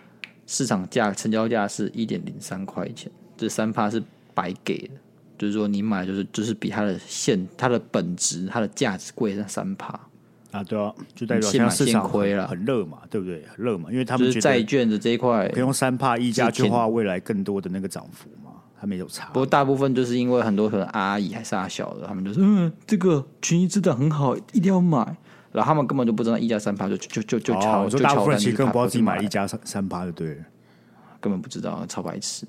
Speaker 1: 市场价成交价是一点零三块钱，这三趴是白给的，就是说你买就是就是比它的现它的本值它的价值贵那三趴
Speaker 2: 啊，对啊，就代表现在市场亏了，很热嘛，对不对？很热嘛，因为他们
Speaker 1: 债券的这一块
Speaker 2: 可以用三趴溢价去化未来更多的那个涨幅嘛，它没有差。
Speaker 1: 不过大部分就是因为很多可能阿姨还是阿小的，他们就说嗯，这个群益真的很好，一定要买。然后他们根本就不知道一加三趴就就就就超，
Speaker 2: 我说大部分其实根本不知道自己买一加三三趴就对了，
Speaker 1: 根本不知道超白痴。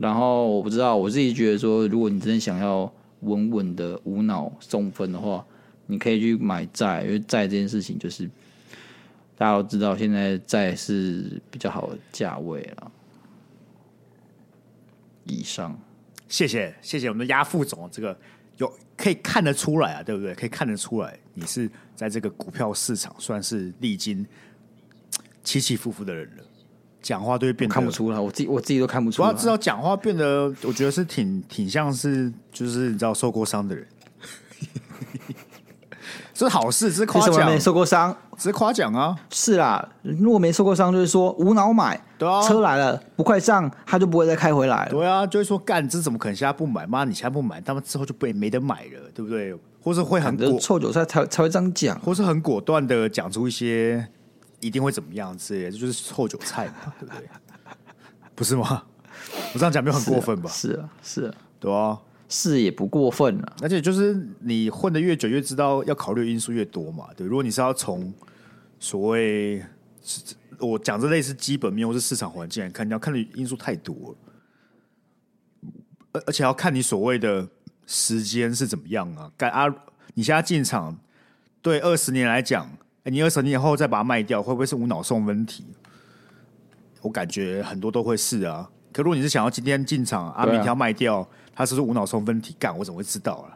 Speaker 1: 然后我不知道，我自己觉得说，如果你真的想要稳稳的无脑送分的话，你可以去买债，因为债这件事情就是大家都知道，现在债是比较好的价位了。以上，
Speaker 2: 谢谢谢谢我们的压副总这个。有可以看得出来啊，对不对？可以看得出来，你是在这个股票市场算是历经起起伏伏的人了。讲话都会变得
Speaker 1: 看不出来，我自己我自己都看不出来。
Speaker 2: 我要知道讲话变得，我觉得是挺挺像是，就是你知道受过伤的人。这 是好事，这是夸奖。
Speaker 1: 没受过伤，
Speaker 2: 这是夸奖啊。
Speaker 1: 是啦，如果没受过伤，就是说无脑买。
Speaker 2: 对啊，
Speaker 1: 车来了不快上，他就不会再开回来了。
Speaker 2: 对啊，就会说干，这怎么可能现在不买？妈，你现在不买，他们之后就被没得买了，对不对？或是会很果
Speaker 1: 臭韭菜才才会这样讲，
Speaker 2: 或是很果断的讲出一些一定会怎么样之类的，这就是臭韭菜嘛，对不对？不是吗？我这样讲没有很过分吧？
Speaker 1: 是啊，是啊，
Speaker 2: 对啊。
Speaker 1: 是也不过分啊，
Speaker 2: 而且就是你混的越久，越知道要考虑的因素越多嘛。对，如果你是要从所谓我讲这类似基本面或是市场环境来看，你要看的因素太多了，而而且要看你所谓的时间是怎么样啊？干啊！你现在进场，对二十年来讲，你二十年以后再把它卖掉，会不会是无脑送分题？我感觉很多都会是啊。可如果你是想要今天进场啊，明天要卖掉。他是不是无脑送分题干，我怎么会知道啊？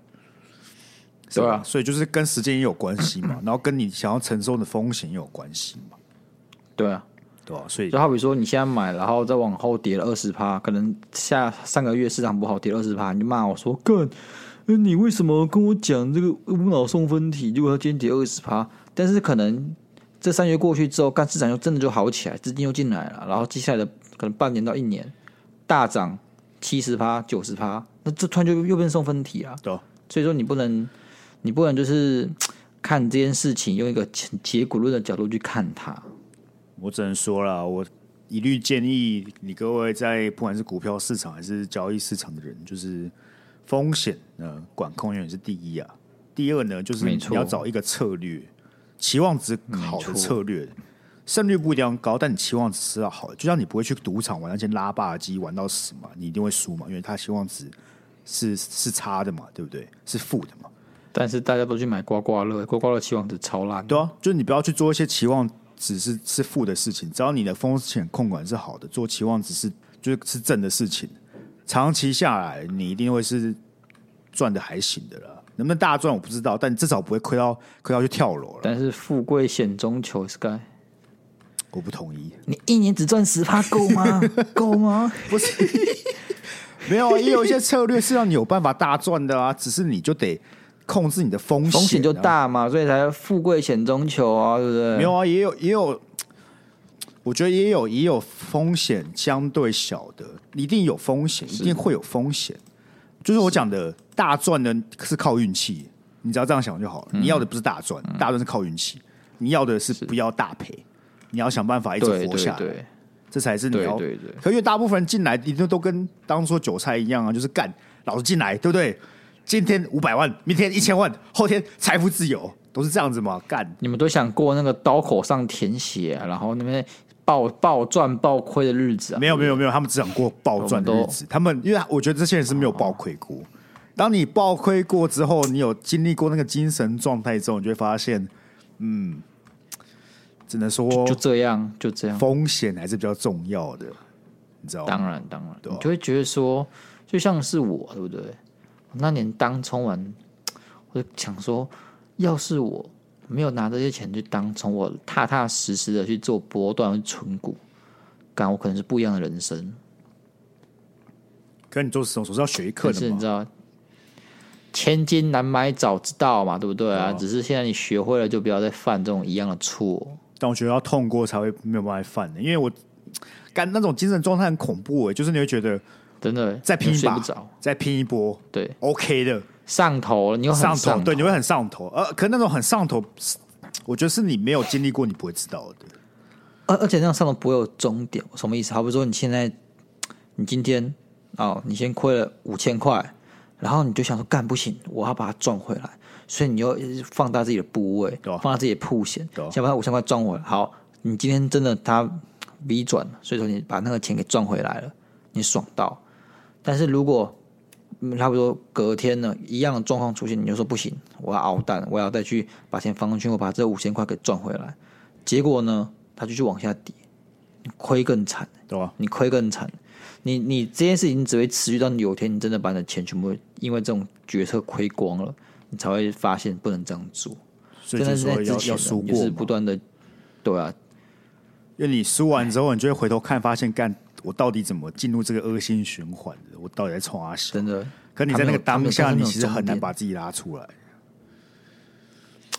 Speaker 2: 是吧？啊、所以就是跟时间也有关系嘛，然后跟你想要承受的风险也有关系嘛。
Speaker 1: 对啊，
Speaker 2: 对啊，所以
Speaker 1: 就好比说你现在买，然后再往后跌了二十趴，可能下上个月市场不好跌二十趴，你就骂我说干，你为什么跟我讲这个无脑送分题？如果它今天跌二十趴，但是可能这三月过去之后，干市场又真的就好起来，资金又进来了，然后接下来的可能半年到一年大涨七十趴、九十趴。那这突然就又变送分题啊！
Speaker 2: 对，
Speaker 1: 所以说你不能，你不能就是看这件事情用一个结果论的角度去看它。
Speaker 2: 我只能说了，我一律建议你各位在不管是股票市场还是交易市场的人，就是风险呢管控永远是第一啊。第二呢，就是你要找一个策略，期望值好的策略。胜率不一定要高，但你期望值是要好的。就像你不会去赌场玩那些拉霸机玩到死嘛，你一定会输嘛，因为他期望值。是是差的嘛，对不对？是负的嘛。
Speaker 1: 但是大家都去买刮刮乐，刮刮乐期望值超烂。
Speaker 2: 对啊，就是你不要去做一些期望值是是负的事情。只要你的风险控管是好的，做期望值是就是是正的事情，长期下来你一定会是赚的还行的啦。能不能大赚我不知道，但至少不会亏到亏到去跳楼了。
Speaker 1: 但是富贵险中求，Sky，
Speaker 2: 我不同意。
Speaker 1: 你一年只赚十趴够吗？够吗？
Speaker 2: 不是。没有，也有一些策略是让你有办法大赚的啊，只是你就得控制你的风险，
Speaker 1: 风险就大嘛，所以才富贵险中求啊，对不对？
Speaker 2: 没有啊，也有也有，我觉得也有也有风险相对小的，一定有风险，一定会有风险。就是我讲的大赚呢是靠运气，你只要这样想就好了。你要的不是大赚，嗯、大赚是靠运气，你要的是不要大赔，你要想办法一直活下来。对对对这才是你要，对对对。可因为大部分人进来一定都跟当初韭菜一样啊，就是干老子进来，对不对？今天五百万，明天一千万，后天财富自由，都是这样子嘛？干，
Speaker 1: 你们都想过那个刀口上舔血，然后那边暴暴赚暴亏的日子啊？
Speaker 2: 没有没有没有，他们只想过暴赚的日子。他们因为我觉得这些人是没有暴亏过。当你暴亏过之后，你有经历过那个精神状态之后，你就会发现，嗯。只能说
Speaker 1: 就这样，就这样，
Speaker 2: 风险还是比较重要的，你知道吗？
Speaker 1: 当然，当然？你就会觉得说，就像是我，对不对？那年当冲完，我就想说，要是我没有拿这些钱去当从，我踏踏实实的去做波段存股，干我可能是不一样的人生。
Speaker 2: 可你做什么？总是要学一课的嘛？
Speaker 1: 是你知道，千金难买早知道嘛，对不对啊？对啊，只是现在你学会了，就不要再犯这种一样的错。
Speaker 2: 但我觉得要痛过才会没有办法犯的，因为我干那种精神状态很恐怖哎，就是你会觉得
Speaker 1: 真的
Speaker 2: 再拼一把，再拼一波，
Speaker 1: 对
Speaker 2: ，OK 的
Speaker 1: 上头了，你又很
Speaker 2: 上头，对，你会很上头，呃，可是那种很上头，我觉得是你没有经历过，你不会知道的。
Speaker 1: 而而且那种上头不会有终点，什么意思？好比说你现在，你今天哦，你先亏了五千块，然后你就想说干不行，我要把它赚回来。所以你要放大自己的部位，啊、放大自己的铺险，啊、先把它五千块赚回来。好，你今天真的它 V 转，所以说你把那个钱给赚回来了，你爽到。但是如果差不多隔天呢，一样的状况出现，你就说不行，我要熬蛋，我要再去把钱放进去，我把这五千块给赚回来。结果呢，它就去往下跌，亏更惨，
Speaker 2: 对吧、啊？
Speaker 1: 你亏更惨，你你这件事情只会持续到有天你真的把你的钱全部因为这种决策亏光了，你才会发现不能这样做。
Speaker 2: 所以就是说要要输过，
Speaker 1: 就是不断的，对啊。
Speaker 2: 因为你输完之后，你就会回头看，发现干我到底怎么进入这个恶性循环的？我到底在冲啥小？
Speaker 1: 真的。
Speaker 2: 可你在那个当下，你其实很难把自己拉出来。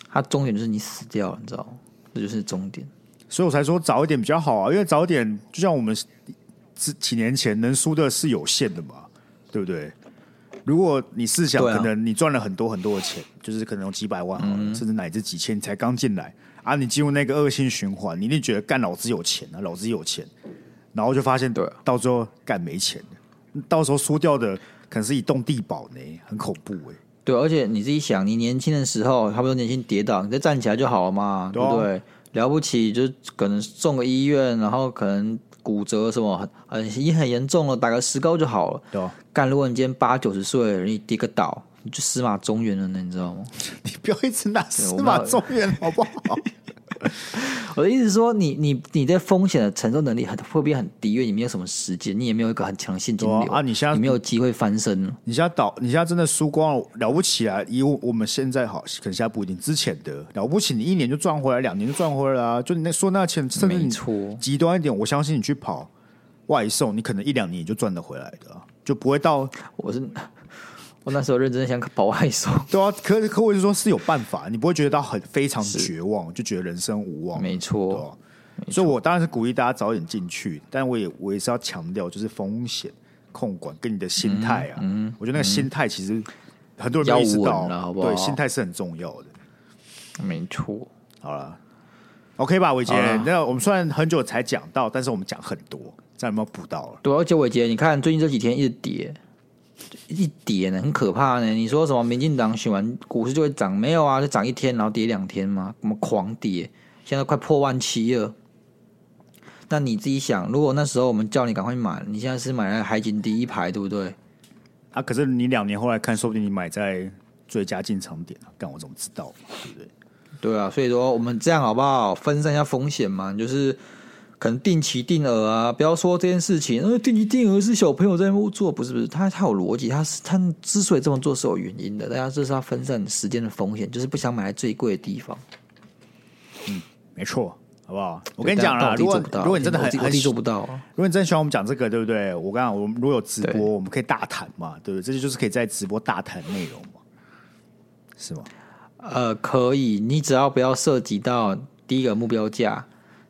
Speaker 1: 它终点就是你死掉，你知道吗？这就是终点。
Speaker 2: 所以我才说早一点比较好啊，因为早一点就像我们几几年前能输的是有限的嘛，对不对？如果你试想，可能你赚了很多很多的钱，就是可能有几百万，甚至乃至几千，你才刚进来啊，你进入那个恶性循环，你一定觉得干老子有钱啊，老子有钱，然后就发现对，到最后干没钱，到时候输掉的可能是一栋地堡呢，很恐怖哎。
Speaker 1: 对，而且你自己想，你年轻的时候，差不多年轻跌倒，你再站起来就好了嘛，对不对？了不起，就可能送个医院，然后可能。骨折什么很很已经很严重了，打个石膏就好了。对，干如果你今天八九十岁，你跌个倒，你就司马中原了呢，你知道吗？
Speaker 2: 你不要一直拿司马中原好不好？
Speaker 1: 我的意思是说，你你你的风险的承受能力很会不会很低？因为你没有什么时间，你也没有一个很强的现金流
Speaker 2: 啊。你现在
Speaker 1: 你没有机会翻身。
Speaker 2: 你现在倒，你现在真的输光了，了不起啊！以我们现在好，可能现在不一定。之前的了不起，你一年就赚回来，两年就赚回来了啊。就你那说那钱，甚至你极端一点，我相信你去跑外送，你可能一两年就赚得回来的，就不会到
Speaker 1: 我是。我那时候认真想保外送，
Speaker 2: 对啊，可可我是说是有办法，你不会觉得到很非常绝望，就觉得人生无望，没错。所以，我当然是鼓励大家早点进去，但我也我也是要强调，就是风险控管跟你的心态啊，嗯，嗯，我觉得那个心态其实很多人没意识到，好不好？对，心态是很重要的，
Speaker 1: 没错。
Speaker 2: 好了，OK 吧，伟杰，那我们虽然很久才讲到，但是我们讲很多，这样有没有补到了？
Speaker 1: 对，而且伟杰，你看最近这几天一直跌。一跌呢，很可怕呢。你说什么？民进党选完股市就会涨？没有啊，就涨一天，然后跌两天嘛。什么狂跌？现在快破万七了。那你自己想，如果那时候我们叫你赶快买，你现在是买在海景第一排，对不对？
Speaker 2: 啊，可是你两年后来看，说不定你买在最佳进场点啊。干我怎么知道？对不对？
Speaker 1: 对啊，所以说我们这样好不好？分散一下风险嘛，就是。可能定期定额啊，不要说这件事情。呃，定期定额是小朋友在做，不是不是，他他有逻辑，他是他之所以这么做是有原因的。大家这是要分散时间的风险，就是不想买在最贵的地方。
Speaker 2: 嗯，没错，好不好？我跟你讲啦，如果如果你真的很很
Speaker 1: 做不到，
Speaker 2: 如果你真的喜欢我们讲这个，对不对？我刚刚我们如果有直播，我们可以大谈嘛，对不对？这就是可以在直播大谈内容嘛，是吗？
Speaker 1: 呃，可以，你只要不要涉及到第一个目标价，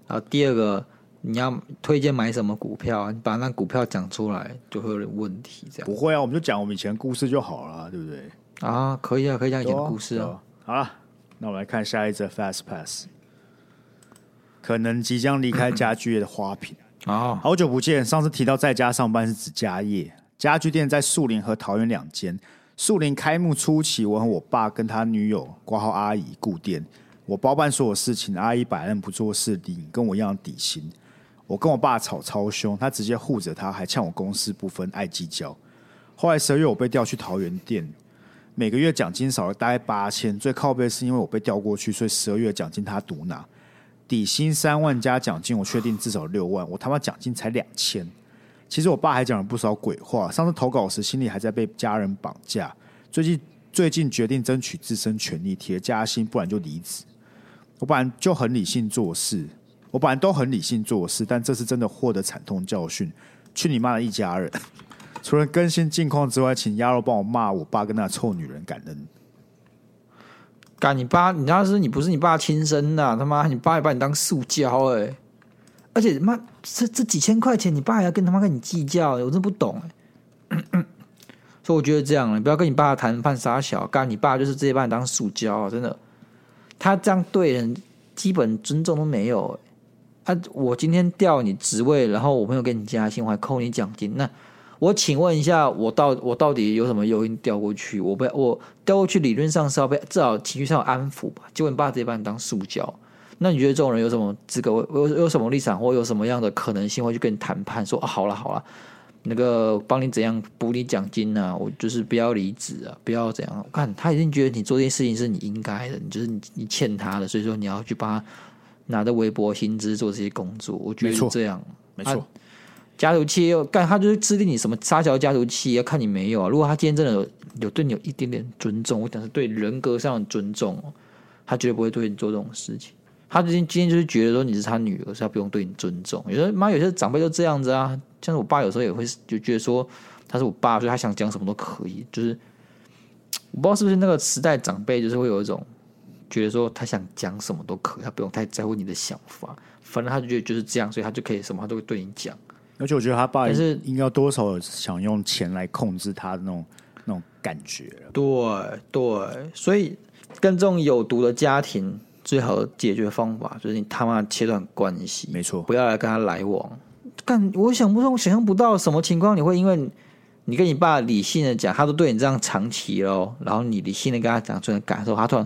Speaker 1: 然后第二个。你要推荐买什么股票？你把那股票讲出来，就会有点问题。这样
Speaker 2: 不会啊，我们就讲我们以前故事就好了，对不对？
Speaker 1: 啊，可以啊，可以讲以前的故事啊。
Speaker 2: 好了，那我们来看下一则 Fast Pass，可能即将离开家具业的花瓶啊，好久不见。上次提到在家上班是指家业，家具店在树林和桃园两间。树林开幕初期，我和我爸跟他女友挂号阿姨顾店，我包办所有事情，阿姨摆烂不做事，领跟我一样底薪。我跟我爸吵超凶，他直接护着他，还呛我公私不分，爱计较。后来十二月我被调去桃园店，每个月奖金少了大概八千。最靠背是因为我被调过去，所以十二月奖金他独拿，底薪三万加奖金，我确定至少六万。我他妈奖金才两千。其实我爸还讲了不少鬼话。上次投稿时心里还在被家人绑架，最近最近决定争取自身权利，提了加薪，不然就离职。我本来就很理性做事。我本来都很理性做事，但这次真的获得惨痛教训。去你妈的一家人！除了更新近况之外，请鸭肉帮我骂我爸跟那臭女人感恩。
Speaker 1: 干你爸！你要是你不是你爸亲生的，他妈你爸也把你当塑胶哎！而且妈这这几千块钱，你爸还要跟他妈跟你计较，我真不懂哎。所以我觉得这样，你不要跟你爸谈判杀小。干你爸就是直接把你当塑胶啊，真的。他这样对人基本尊重都没有。啊！我今天调你职位，然后我没有给你加薪，我还扣你奖金。那我请问一下，我到我到底有什么诱因调过去？我被我调过去，理论上是要被至少情绪上安抚吧？结果你爸直接把你当塑胶。那你觉得这种人有什么资格？有有什么立场，或有什么样的可能性会去跟你谈判？说啊，好了好了，那个帮你怎样补你奖金啊？我就是不要离职啊，不要怎样。我看他已经觉得你做这件事情是你应该的，你就是你你欠他的，所以说你要去帮他。拿着微薄薪资做这些工作，我觉得是这样。
Speaker 2: 没错，
Speaker 1: 家族企业干，他就是制定你什么撒桥家族企业，要看你没有啊。如果他今天真的有有对你有一点点尊重，我讲是对人格上的尊重哦，他绝对不会对你做这种事情。他今天今天就是觉得说你是他女儿，所以他不用对你尊重。有时候妈，有些长辈就这样子啊。像是我爸有时候也会就觉得说他是我爸，所以他想讲什么都可以。就是我不知道是不是那个时代长辈，就是会有一种觉得说他想讲什么都可以，他不用太在乎你的想法。反正他就觉得就是这样，所以他就可以什么他都会对你讲。
Speaker 2: 而且我觉得他爸也是应该多少想用钱来控制他的那种那种感觉。
Speaker 1: 对对，所以跟这种有毒的家庭。最好的解决方法就是你他妈切断关系，
Speaker 2: 没错，
Speaker 1: 不要来跟他来往。干，我想不通，我想象不到什么情况你会因为你跟你爸理性的讲，他都对你这样长期了，然后你理性的跟他讲出来感受，他突然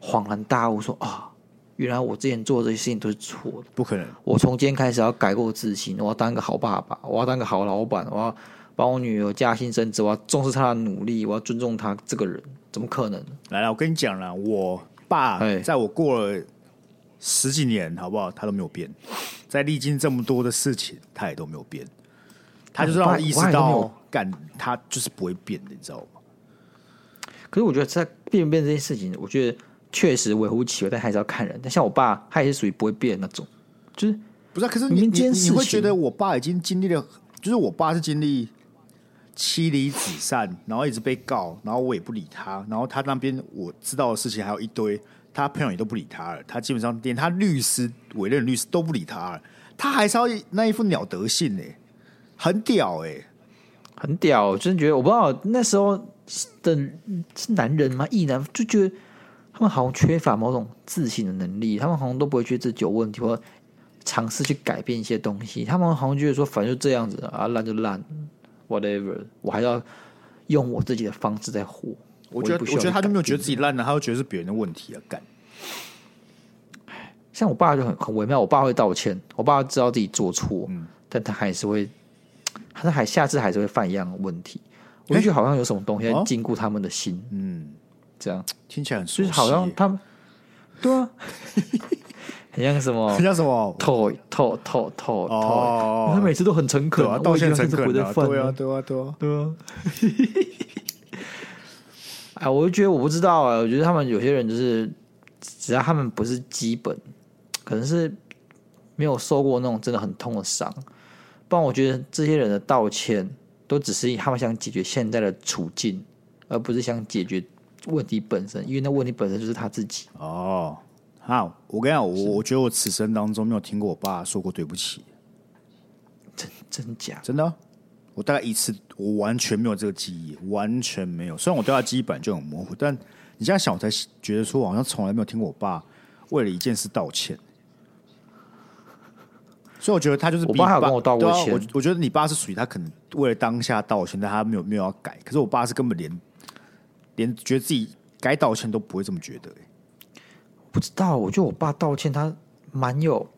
Speaker 1: 恍然大悟说啊，原来我之前做的这些事情都是错的，
Speaker 2: 不可能。
Speaker 1: 我从今天开始要改过自新，我要当个好爸爸，我要当个好老板，我要帮我女儿加薪升职，我要重视她的努力，我要尊重她这个人，怎么可能？
Speaker 2: 来了，我跟你讲了，我。爸，在我过了十几年，好不好？他都没有变，在历经这么多的事情，他也都没有变。他就是让我意识到，干他就是不会变的，你知道吗？
Speaker 1: 可是我觉得在变不变这件事情，我觉得确实微乎其微，但还是要看人。但像我爸，他也是属于不会变那种，就是
Speaker 2: 不是？可是你你你会觉得我爸已经经历了，就是我爸是经历。妻离子散，然后一直被告，然后我也不理他，然后他那边我知道的事情还有一堆，他朋友也都不理他了，他基本上连他律师委任律师都不理他了，他还是要那一副鸟德性呢，很屌哎，
Speaker 1: 很屌，我真的觉得我不知道那时候的是男人吗？异男就觉得他们好像缺乏某种自信的能力，他们好像都不会觉得自己有问题，或尝试去改变一些东西，他们好像觉得说反正就这样子啊，烂就烂。Whatever，我还要用我自己的方式在活。
Speaker 2: 我觉得，我，我觉得他就没有觉得自己烂了，他就觉得是别人的问题啊！干，
Speaker 1: 像我爸就很很微妙，我爸会道歉，我爸知道自己做错，嗯，但他还是会，他还下次还是会犯一样的问题。我就觉得好像有什么东西在禁锢他们的心，嗯，这样
Speaker 2: 听起来很熟悉，
Speaker 1: 就是好像他们，对啊。很像什么？
Speaker 2: 很像什么？
Speaker 1: 偷偷偷偷偷！他每次都很诚恳
Speaker 2: 啊，道歉诚恳
Speaker 1: 的，
Speaker 2: 对啊，对啊，对啊，对啊！
Speaker 1: 哎，我就觉得我不知道啊，我觉得他们有些人就是，只要他们不是基本，可能是没有受过那种真的很痛的伤，不然我觉得这些人的道歉都只是他们想解决现在的处境，而不是想解决问题本身，因为那问题本身就是他自己
Speaker 2: 哦。好，我跟你讲，我我觉得我此生当中没有听过我爸说过对不起，
Speaker 1: 真真假？
Speaker 2: 真的，我大概一次，我完全没有这个记忆，完全没有。虽然我对他记忆本就很模糊，但你这样想，我才觉得说，我好像从来没有听过我爸为了一件事道歉。所以我觉得他就是比
Speaker 1: 我爸还有跟我道过歉。
Speaker 2: 我我觉得你爸是属于他可能为了当下道歉，但他没有没有要改。可是我爸是根本连连觉得自己该道歉都不会这么觉得。
Speaker 1: 不知道，我觉得我爸道歉，他蛮有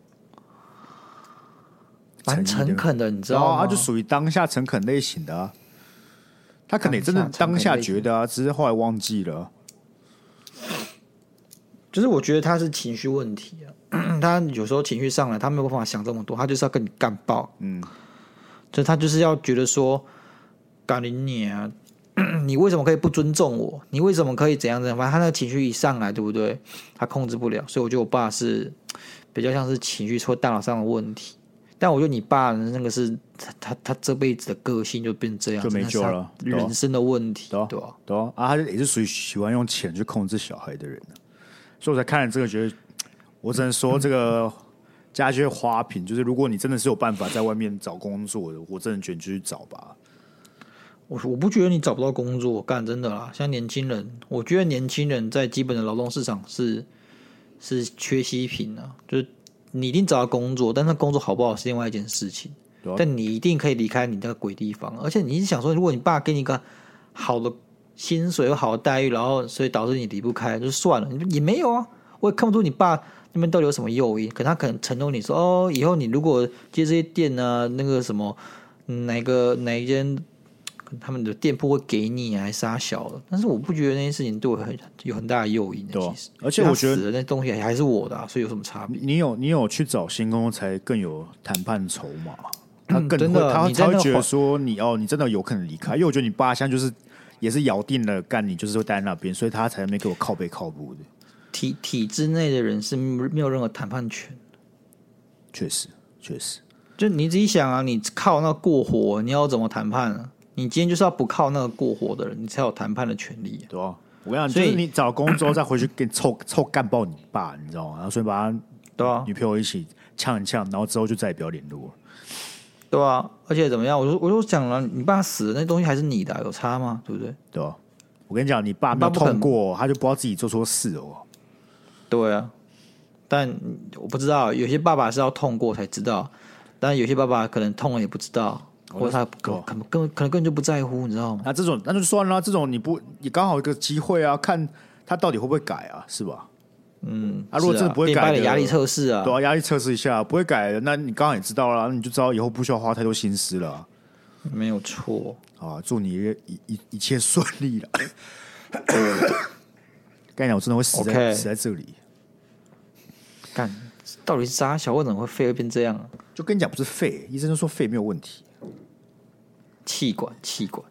Speaker 1: 蛮诚恳的，你知道吗？
Speaker 2: 他就属于当下诚恳类型的啊。他可能也真的当下觉得啊，只是后来忘记了。
Speaker 1: 就是我觉得他是情绪问题啊，他有时候情绪上来，他没有办法想这么多，他就是要跟你干爆。嗯，就他就是要觉得说，干你娘啊！你为什么可以不尊重我？你为什么可以怎样怎样？反正他那个情绪一上来，对不对？他控制不了，所以我觉得我爸是比较像是情绪或大脑上的问题。但我觉得你爸那个是他他他这辈子的个性就变这样，
Speaker 2: 就没救了，
Speaker 1: 人生的问题，对吧？
Speaker 2: 对啊，对啊，啊，他也是属于喜欢用钱去控制小孩的人，所以我才看了这个，觉得我只能说这个家居花瓶，就是如果你真的是有办法在外面找工作的，我真的觉得你就去找吧。
Speaker 1: 我我不觉得你找不到工作干，真的啦。像年轻人，我觉得年轻人在基本的劳动市场是是缺稀品啊。就是你一定找到工作，但是工作好不好是另外一件事情。啊、但你一定可以离开你那个鬼地方。而且你是想说，如果你爸给你一个好的薪水、有好的待遇，然后所以导致你离不开，就算了。你也没有啊，我也看不出你爸那边到底有什么诱因。可他可能承诺你说，哦，以后你如果接这些店啊，那个什么哪个哪一间。他们的店铺会给你还杀小的，但是我不觉得那件事情对我很有很大的诱因的。
Speaker 2: 对、
Speaker 1: 啊，
Speaker 2: 而且我觉得
Speaker 1: 那东西还是我的、啊，所以有什么差别？
Speaker 2: 你有你有去找新工才更有谈判筹码。他更会，
Speaker 1: 真的
Speaker 2: 他他会觉得说你哦，你真的有可能离开，因为我觉得你爸现在就是也是咬定了干你就是会待在那边，所以他才没给我靠背靠步的。
Speaker 1: 体体制内的人是没有任何谈判权。
Speaker 2: 确实，确实，
Speaker 1: 就你自己想啊，你靠那个过活，你要怎么谈判啊？你今天就是要不靠那个过活的人，你才有谈判的权利、啊。
Speaker 2: 对啊，我跟你讲，
Speaker 1: 所以
Speaker 2: 就是你找工作再回去给你凑 凑干爆你爸，你知道吗？然后所以把他
Speaker 1: 对啊，
Speaker 2: 女朋友一起呛一呛，然后之后就再也不要联络了。
Speaker 1: 对啊，而且怎么样？我就我就讲了，你爸死了，那东西还是你的、啊，有差吗？对不对？
Speaker 2: 对啊，我跟你讲，你爸没有痛过，他就不知道自己做错事哦。
Speaker 1: 对啊，但我不知道，有些爸爸是要痛过才知道，但有些爸爸可能痛了也不知道。或者他可可能根本可能根本就不在乎，你知道吗？
Speaker 2: 那这种那就算了，这种你不也刚好一个机会啊，看他到底会不会改啊，是吧？
Speaker 1: 嗯，
Speaker 2: 啊，如果真的不会改的，
Speaker 1: 压力测试啊，
Speaker 2: 对啊，压力测试一下，不会改的，那你刚好也知道了，那你就知道以后不需要花太多心思了。
Speaker 1: 没有错
Speaker 2: 啊，祝你一一一切顺利了。跟你讲，我真的会死在.死在这里。
Speaker 1: 干，到底是啥小为什么会肺会变这样？
Speaker 2: 就跟你讲，不是肺，医生就说肺没有问题。
Speaker 1: 气管，气管。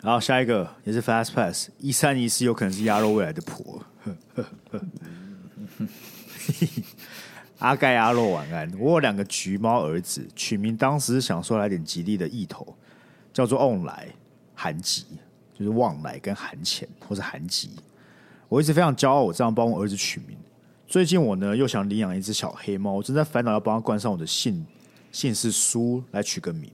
Speaker 2: 然后下一个也是 Fast Pass，一三一四有可能是鸭肉未来的婆。阿盖阿洛晚安。我有两个橘猫儿子，取名当时想说来点吉利的意头，叫做旺来寒吉，就是旺来跟寒钱或是寒吉。我一直非常骄傲，我这样帮我儿子取名。最近我呢又想领养一只小黑猫，我正在烦恼要帮他冠上我的姓姓氏苏来取个名。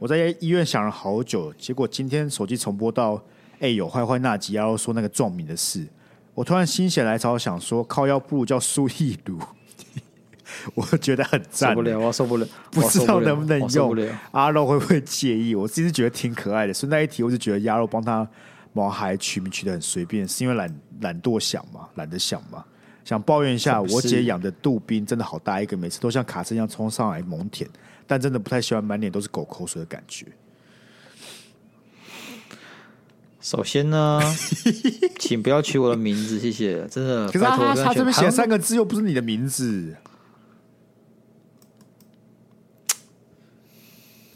Speaker 2: 我在医院想了好久，结果今天手机重播到，哎、欸，有坏坏纳吉要说那个撞名的事，我突然心血来潮想说，靠腰不如叫苏一鲁，我觉得很赞，
Speaker 1: 受不了，我受不了，
Speaker 2: 不知道能不能用，阿肉会不会介意？我自己是觉得挺可爱的，顺带一提，我就觉得鸭肉帮他毛孩取名取得很随便，是因为懒懒惰想嘛，懒得想嘛，想抱怨一下，我姐养的杜宾真的好大一个，每次都像卡车一样冲上来猛舔。但真的不太喜欢满脸都是狗口水的感觉。
Speaker 1: 首先呢，请不要取我的名字，谢谢。真的，
Speaker 2: 可是他他，他这边写三个字又不是你的名字，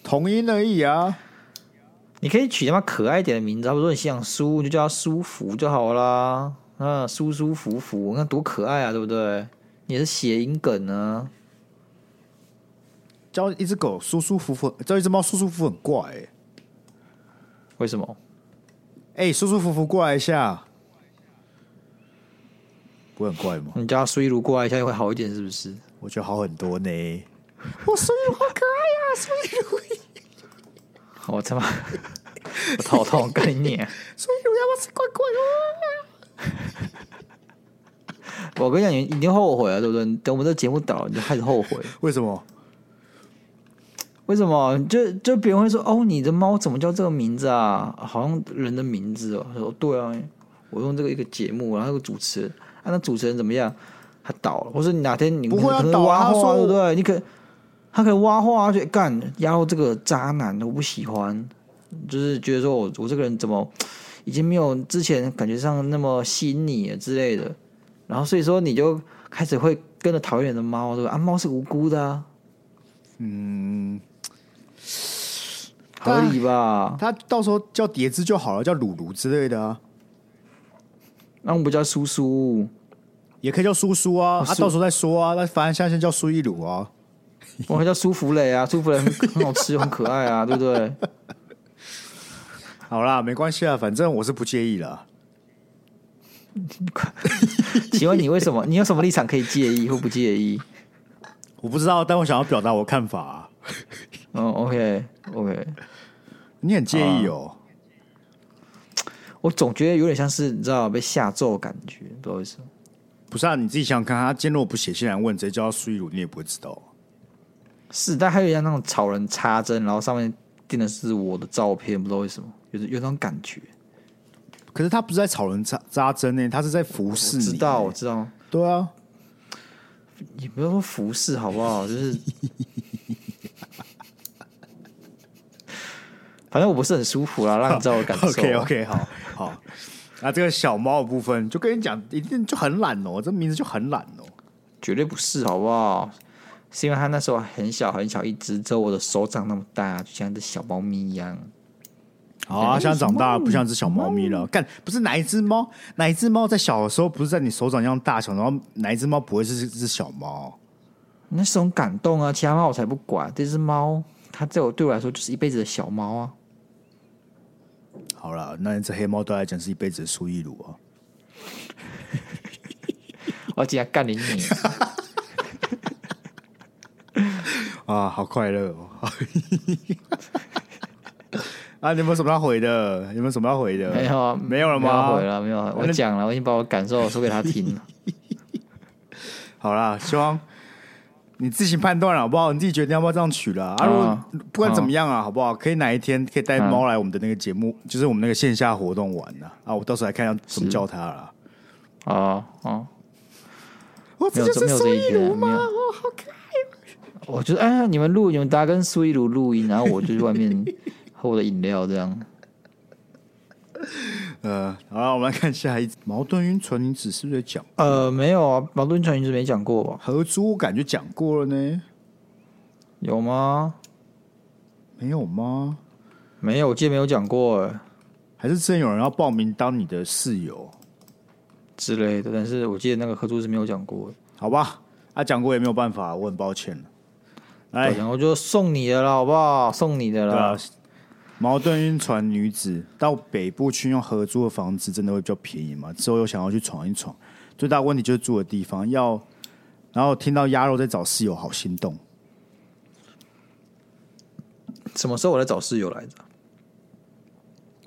Speaker 2: 同音而已啊。
Speaker 1: 你可以取他妈可爱一点的名字，比如说你想舒，你就叫他舒服就好啦。啊，舒舒服服，那多可爱啊，对不对？你是谐音梗呢。
Speaker 2: 叫一只狗舒舒服服，教一只猫舒舒服服很怪、欸，
Speaker 1: 为什么？
Speaker 2: 哎、欸，舒舒服服过来一下，不会很怪吗？
Speaker 1: 你叫苏一如过来一下，会好一点，是不是？
Speaker 2: 我觉得好很多呢。我苏一如好可爱呀、啊，苏一如。
Speaker 1: 我他妈，我头痛，跟你念。
Speaker 2: 苏一如要不要吃乖乖
Speaker 1: 哦？我跟你讲，你一定后悔啊，对不对？等我们这节目倒了，你就开始后悔。
Speaker 2: 为什么？
Speaker 1: 为什么？就就别人会说哦，你的猫怎么叫这个名字啊？好像人的名字哦。他说对啊，我用这个一个节目，然后那个主持人，啊，那主持人怎么样？他倒了，或者你哪天你可能，可能挖话，对不对？你可他可以挖话去干，然后这个渣男我不喜欢，就是觉得说我我这个人怎么已经没有之前感觉上那么吸引你之类的，然后所以说你就开始会跟着讨厌的猫，对吧？啊，猫是无辜的啊，
Speaker 2: 嗯。
Speaker 1: 合理吧？
Speaker 2: 他到时候叫叠字就好了，叫鲁鲁之类的啊。
Speaker 1: 那我们不叫叔叔，
Speaker 2: 也可以叫叔叔啊。他、到时候再说啊。那反正现在先叫苏一鲁啊。
Speaker 1: 我还叫舒芙蕾啊，舒芙蕾很，好吃，很可爱啊，对不对？
Speaker 2: 好啦，没关系啊，反正我是不介意了。
Speaker 1: 请问你为什么？你有什么立场可以介意或不介意？
Speaker 2: 我不知道，但我想要表达我的看法、啊。
Speaker 1: 哦、oh,，OK，OK，、okay, okay.
Speaker 2: 你很介意哦。
Speaker 1: Uh, 我总觉得有点像是你知道被下咒的感觉，不知道为什么。
Speaker 2: 不是啊，你自己想想看，他今天如果不写信来问，直接叫他苏一鲁，你也不会知道。是，
Speaker 1: 但还有一样那种草人插针，然后上面钉的是我的照片，不知道为什么，有有那种感觉。
Speaker 2: 可是他不是在草人扎扎针呢，他是在服侍你。
Speaker 1: 知道，我知道。
Speaker 2: 对啊，
Speaker 1: 也不要说服侍好不好？就是。反正我不是很舒服啦，让你知道我感受。
Speaker 2: OK OK，好好。那这个小猫的部分，就跟你讲，一定就很懒哦，这名字就很懒哦，
Speaker 1: 绝对不是，好不好？是因为它那时候很小很小一只，只有我的手掌那么大，就像一只小猫咪一样。
Speaker 2: 好啊，现在长大不像只小猫咪了。干，不是哪一只猫？哪一只猫在小的时候不是在你手掌一样大小？然后哪一只猫不会是只小猫？
Speaker 1: 那是种感动啊！其他猫我才不管，这只猫它在我对我来说就是一辈子的小猫啊。
Speaker 2: 好了，那这黑猫对来讲是一辈子的苏一鲁啊！
Speaker 1: 我今天干你你
Speaker 2: 啊，好快乐哦！啊，你有没有什么要回的？有没有什么要回的？
Speaker 1: 没有啊，
Speaker 2: 没有了吗？
Speaker 1: 没有回了，没有。我讲了，我已经把我感受说给他听了。
Speaker 2: 好啦，希望你自行判断了，好不好？你自己决定要不要这样取了啊？如果不管怎么样啊，好不好？可以哪一天可以带猫来我们的那个节目，就是我们那个线下活动玩呢？啊，我到时候来看要怎么叫它了。啊啊！我这就是苏一鲁吗？哦，好可爱！
Speaker 1: 我觉得，哎呀，你们录，你们大家跟苏一鲁录音，然后我就去外面 喝我的饮料，这样。
Speaker 2: 呃，好了，我们来看下一集。矛盾晕船，你只是不是讲？
Speaker 1: 呃，没有啊，矛盾晕船，你是没讲过吧？
Speaker 2: 合租我感觉讲过了呢，
Speaker 1: 有吗？
Speaker 2: 没有吗？
Speaker 1: 没有，我记得没有讲过哎。
Speaker 2: 还是之前有人要报名当你的室友
Speaker 1: 之类的，但是我记得那个合租是没有讲过的。
Speaker 2: 好吧，啊，讲过也没有办法，我很抱歉。来，
Speaker 1: 我就送你的了，好不好？送你的了。
Speaker 2: 矛盾晕船女子到北部去用合租的房子，真的会比较便宜吗？之后又想要去闯一闯，最大问题就是住的地方要，然后听到鸭肉在找室友，好心动。
Speaker 1: 什么时候我在找室友来着？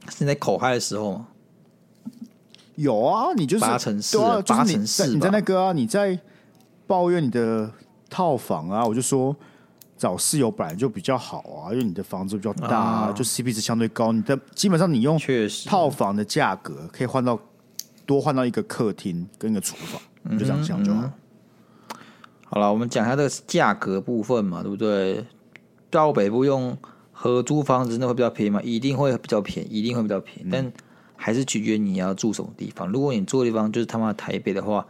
Speaker 1: 是在口嗨的时候吗？
Speaker 2: 有啊，你就是
Speaker 1: 八成四，
Speaker 2: 啊，
Speaker 1: 八成四，
Speaker 2: 你在那个啊，你在抱怨你的套房啊，我就说。找室友本来就比较好啊，因为你的房子比较大，啊，就 CP 值相对高。你的基本上你用套房的价格可以换到多换到一个客厅跟一个厨房，嗯，就这样想就好。
Speaker 1: 好了，我们讲一下这个价格部分嘛，对不对？到北部用合租房子，那会比较便宜吗？一定会比较便宜，一定会比较便宜，嗯，但还是取决于你要住什么地方。如果你住的地方就是他妈台北的话。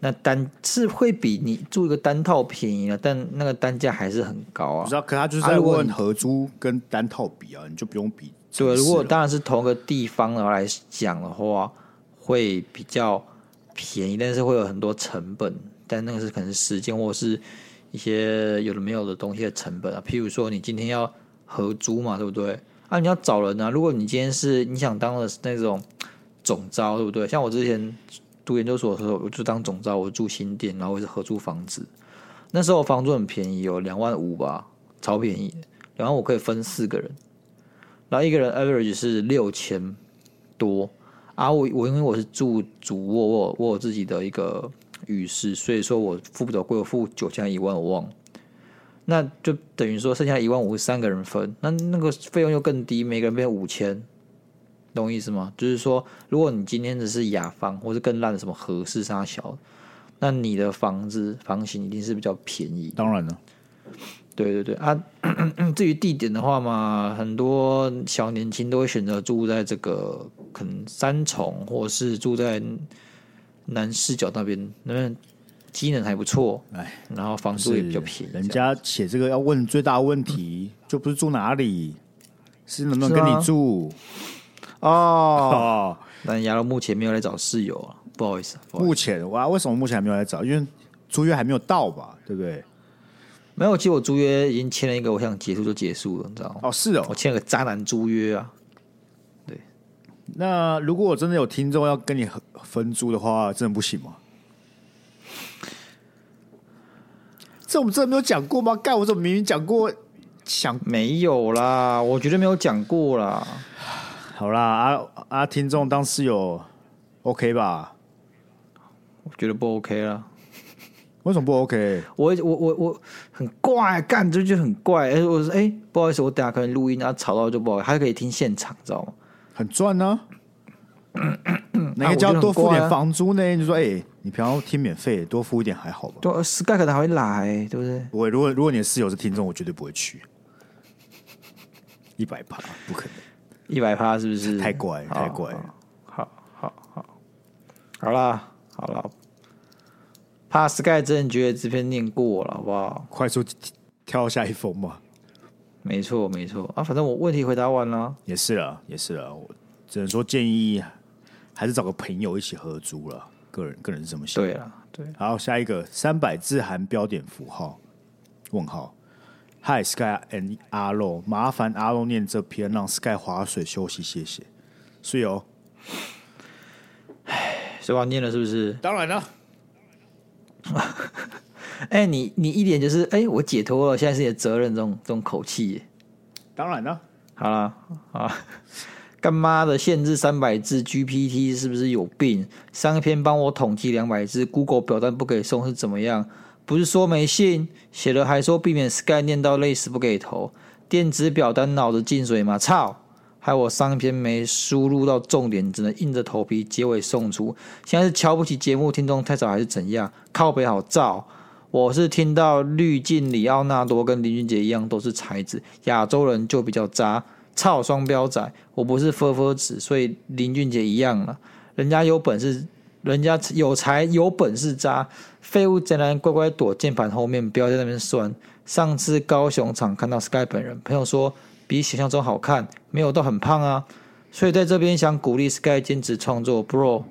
Speaker 1: 那单是会比你住一个单套便宜了，但那个单价还是很高啊。
Speaker 2: 不知道，可他就是在问合租跟单套比啊，你就不用比。
Speaker 1: 对，如果当然是同一个地方然后来讲的话，会比较便宜，但是会有很多成本。但那个是可能是时间或是一些有的没有的东西的成本啊。譬如说，你今天要合租嘛，对不对？啊，你要找人啊。如果你今天是你想当的那种总招，对不对？像我之前。读研究所的时候，我就当总招，我住新店，然后我是合租房子。那时候房租很便宜，有两万五吧，超便宜。然后我可以分四个人，然后一个人 average 是六千多。啊，我我因为我是住主卧，我我有自己的一个浴室，所以说我付不着贵，我付九千一万我忘了。那就等于说剩下一万五是三个人分，那那个费用又更低，每个人变五千。懂我意思吗？就是说，如果你今天只是雅房，或是更烂的什么和式沙小，那你的房子房型一定是比较便宜。
Speaker 2: 当然了，
Speaker 1: 对对对啊。至于地点的话嘛，很多小年轻都会选择住在这个可能三重，或是住在南势角那边，那边机能还不错。哎，然后房租也比较便宜。
Speaker 2: 人家写这个要问最大的问题，就不是住哪里，是能不能跟你住。
Speaker 1: 哦，但亚龙目前没有来找室友啊，不好意思。
Speaker 2: 目前哇，为什么目前还没有来找？因为租约还没有到吧，对不对？
Speaker 1: 没有，其实我租约已经签了一个，我想结束就结束了，你知道吗？
Speaker 2: 哦，是哦，
Speaker 1: 我签了个渣男租约啊。对，
Speaker 2: 那如果我真的有听众要跟你分租的话，真的不行吗？这我们真的没有讲过吗？干，我怎么明明讲过？想
Speaker 1: 没有啦，我绝对没有讲过啦。
Speaker 2: 好啦，啊啊！听众当室友，OK 吧？
Speaker 1: 我觉得不 OK 啦。
Speaker 2: 为什么不 OK？
Speaker 1: 我我我我很怪，干这就很怪。哎、欸，我说哎、欸，不好意思，我等下可能录音，然后吵到就不好，还可以听现场，知道吗？
Speaker 2: 很赚呢、啊。哪个叫多付点房租呢？啊、就说哎、欸，你平常听免费，多付一点还好吧？
Speaker 1: 对，Sky 可能还会来，对不对？
Speaker 2: 不会。如果如果你的室友是听众，我绝对不会去。一百趴，不可能。
Speaker 1: 一百趴是不是？
Speaker 2: 太怪，太怪。
Speaker 1: 好好好，好啦，好了。怕 Sky 真的觉得这篇念过了，好不好？
Speaker 2: 快速跳下一封嘛。
Speaker 1: 没错，没错啊，反正我问题回答完了。
Speaker 2: 也是了，也是了，我只能说建议还是找个朋友一起合租了。个人个人是这么想。
Speaker 1: 对啊，对。
Speaker 2: 好，下一个三百字含标点符号问号。Hi Sky and 阿肉，麻烦阿肉念这篇，让 Sky 划水休息，谢谢。是哦。
Speaker 1: 唉，所以我念了是不是？
Speaker 2: 当然了。
Speaker 1: 哎、欸，你你一点就是哎、欸，我解脱了，现在是你的责任，这种这种口气。
Speaker 2: 当然了，
Speaker 1: 好了啊，干妈的限制三百字，GPT 是不是有病？上一篇帮我统计两百字，Google 表单不给送是怎么样？不是说没信，写了还说避免 Sky 念到累死不给投，电子表单脑子进水吗？操！害我上篇没输入到重点，只能硬着头皮结尾送出。现在是瞧不起节目听众太少还是怎样？靠北好照。我是听到滤镜里奥纳多跟林俊杰一样都是才子，亚洲人就比较渣，操双标仔！我不是分分子，所以林俊杰一样了。人家有本事，人家有才有本事渣，废物竟然乖乖躲键盘后面，不要在那边酸。上次高雄场看到 Sky 本人，朋友说比想象中好看，没有到很胖啊。所以在这边想鼓励 Sky 坚持创作，Bro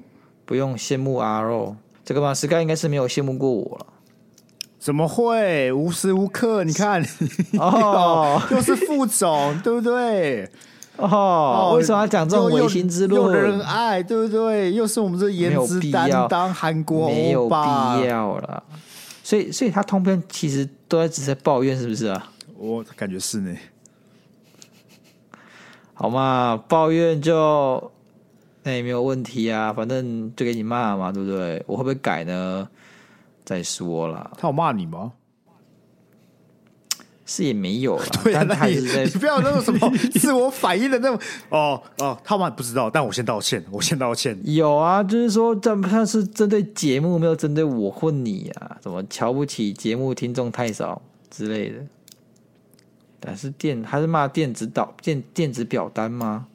Speaker 1: 不用羡慕阿肉这个嘛，Sky 应该是没有羡慕过我了。
Speaker 2: 怎么会？无时无刻，你看，
Speaker 1: 哦，
Speaker 2: 又是副总，对不对？
Speaker 1: 哦，哦为什么要讲这种违心之论？
Speaker 2: 有人爱，对不对？又是我们这颜值担当，韩国
Speaker 1: 没有必要了。所以，所以他通篇其实都在只是在抱怨，是不是啊？
Speaker 2: 我感觉是呢。
Speaker 1: 好嘛，抱怨就那也没有问题啊，反正就给你骂嘛，对不对？我会不会改呢？再说了，
Speaker 2: 他有骂你吗？
Speaker 1: 是也没有了。
Speaker 2: 对啊，
Speaker 1: 但他是在
Speaker 2: 你，你不要那种什么 自我反应的那种。哦哦，他们不知道，但我先道歉，我先道歉。
Speaker 1: 有啊，就是说，这他是针对节目，没有针对我或你啊，怎么瞧不起节目听众太少之类的。但是电他是骂电子导电电子表单吗？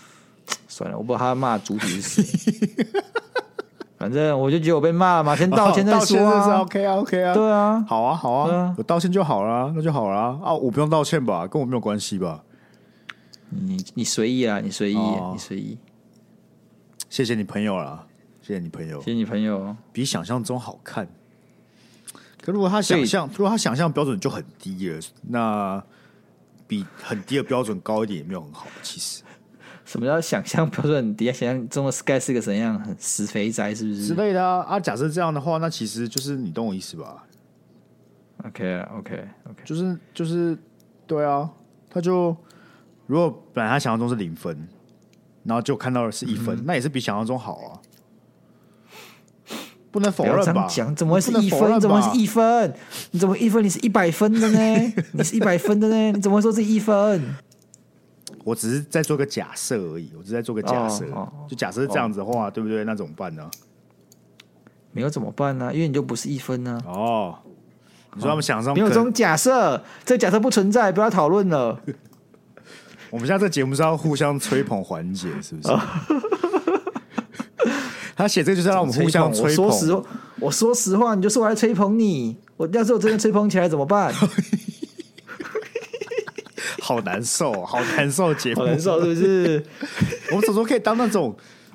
Speaker 1: 算了，我不知道他骂主体是谁。反正我就觉得我被骂了嘛，先道歉再说啊。
Speaker 2: 道歉是 OK 啊，OK 啊，
Speaker 1: 对啊，
Speaker 2: 好啊，好啊，
Speaker 1: 啊
Speaker 2: 我道歉就好了，那就好了啊。我不用道歉吧，跟我没有关系吧？
Speaker 1: 你你随意啊，你随意，
Speaker 2: 哦、
Speaker 1: 你随意。
Speaker 2: 谢谢你朋友啦，谢谢你朋友，
Speaker 1: 谢谢你朋友，
Speaker 2: 比想象中好看。可如果他想象，如果他想象标准就很低了，那比很低的标准高一点也没有很好，其实。
Speaker 1: 什么叫想象标准底下？想象中的 Sky 是个怎样很死肥宅，是不是
Speaker 2: 之类的啊？啊，假设这样的话，那其实就是你懂我意思吧
Speaker 1: ？OK，OK，OK，
Speaker 2: 就是就是对啊，他就如果本来他想象中是零分，然后就看到的是一分，嗯、那也是比想象中好啊。不能否认吧？
Speaker 1: 讲怎么会是一分？怎么会是一分？你怎么一分？你是一百分的呢？你是一百分的呢？你怎么会说是一分？
Speaker 2: 我只是在做个假设而已，我只是在做个假设，
Speaker 1: 哦哦、
Speaker 2: 就假设是这样子的话，哦、对不对？那怎么办呢？
Speaker 1: 没有怎么办呢？因为你就不是一分呢。
Speaker 2: 哦，你说他们想上、哦、
Speaker 1: 没有这种假设，这个假设不存在，不要讨论了。
Speaker 2: 我们现在这节目是要互相吹捧环节，是不是？哦、他写这个就是让我们互相吹捧。
Speaker 1: 我说实话，我说实话，你就说我来吹捧你。我要是我真的吹捧起来怎么办？
Speaker 2: 好难受，好难受，节目
Speaker 1: 好难受，是不是？
Speaker 2: 我们怎么说可以当那种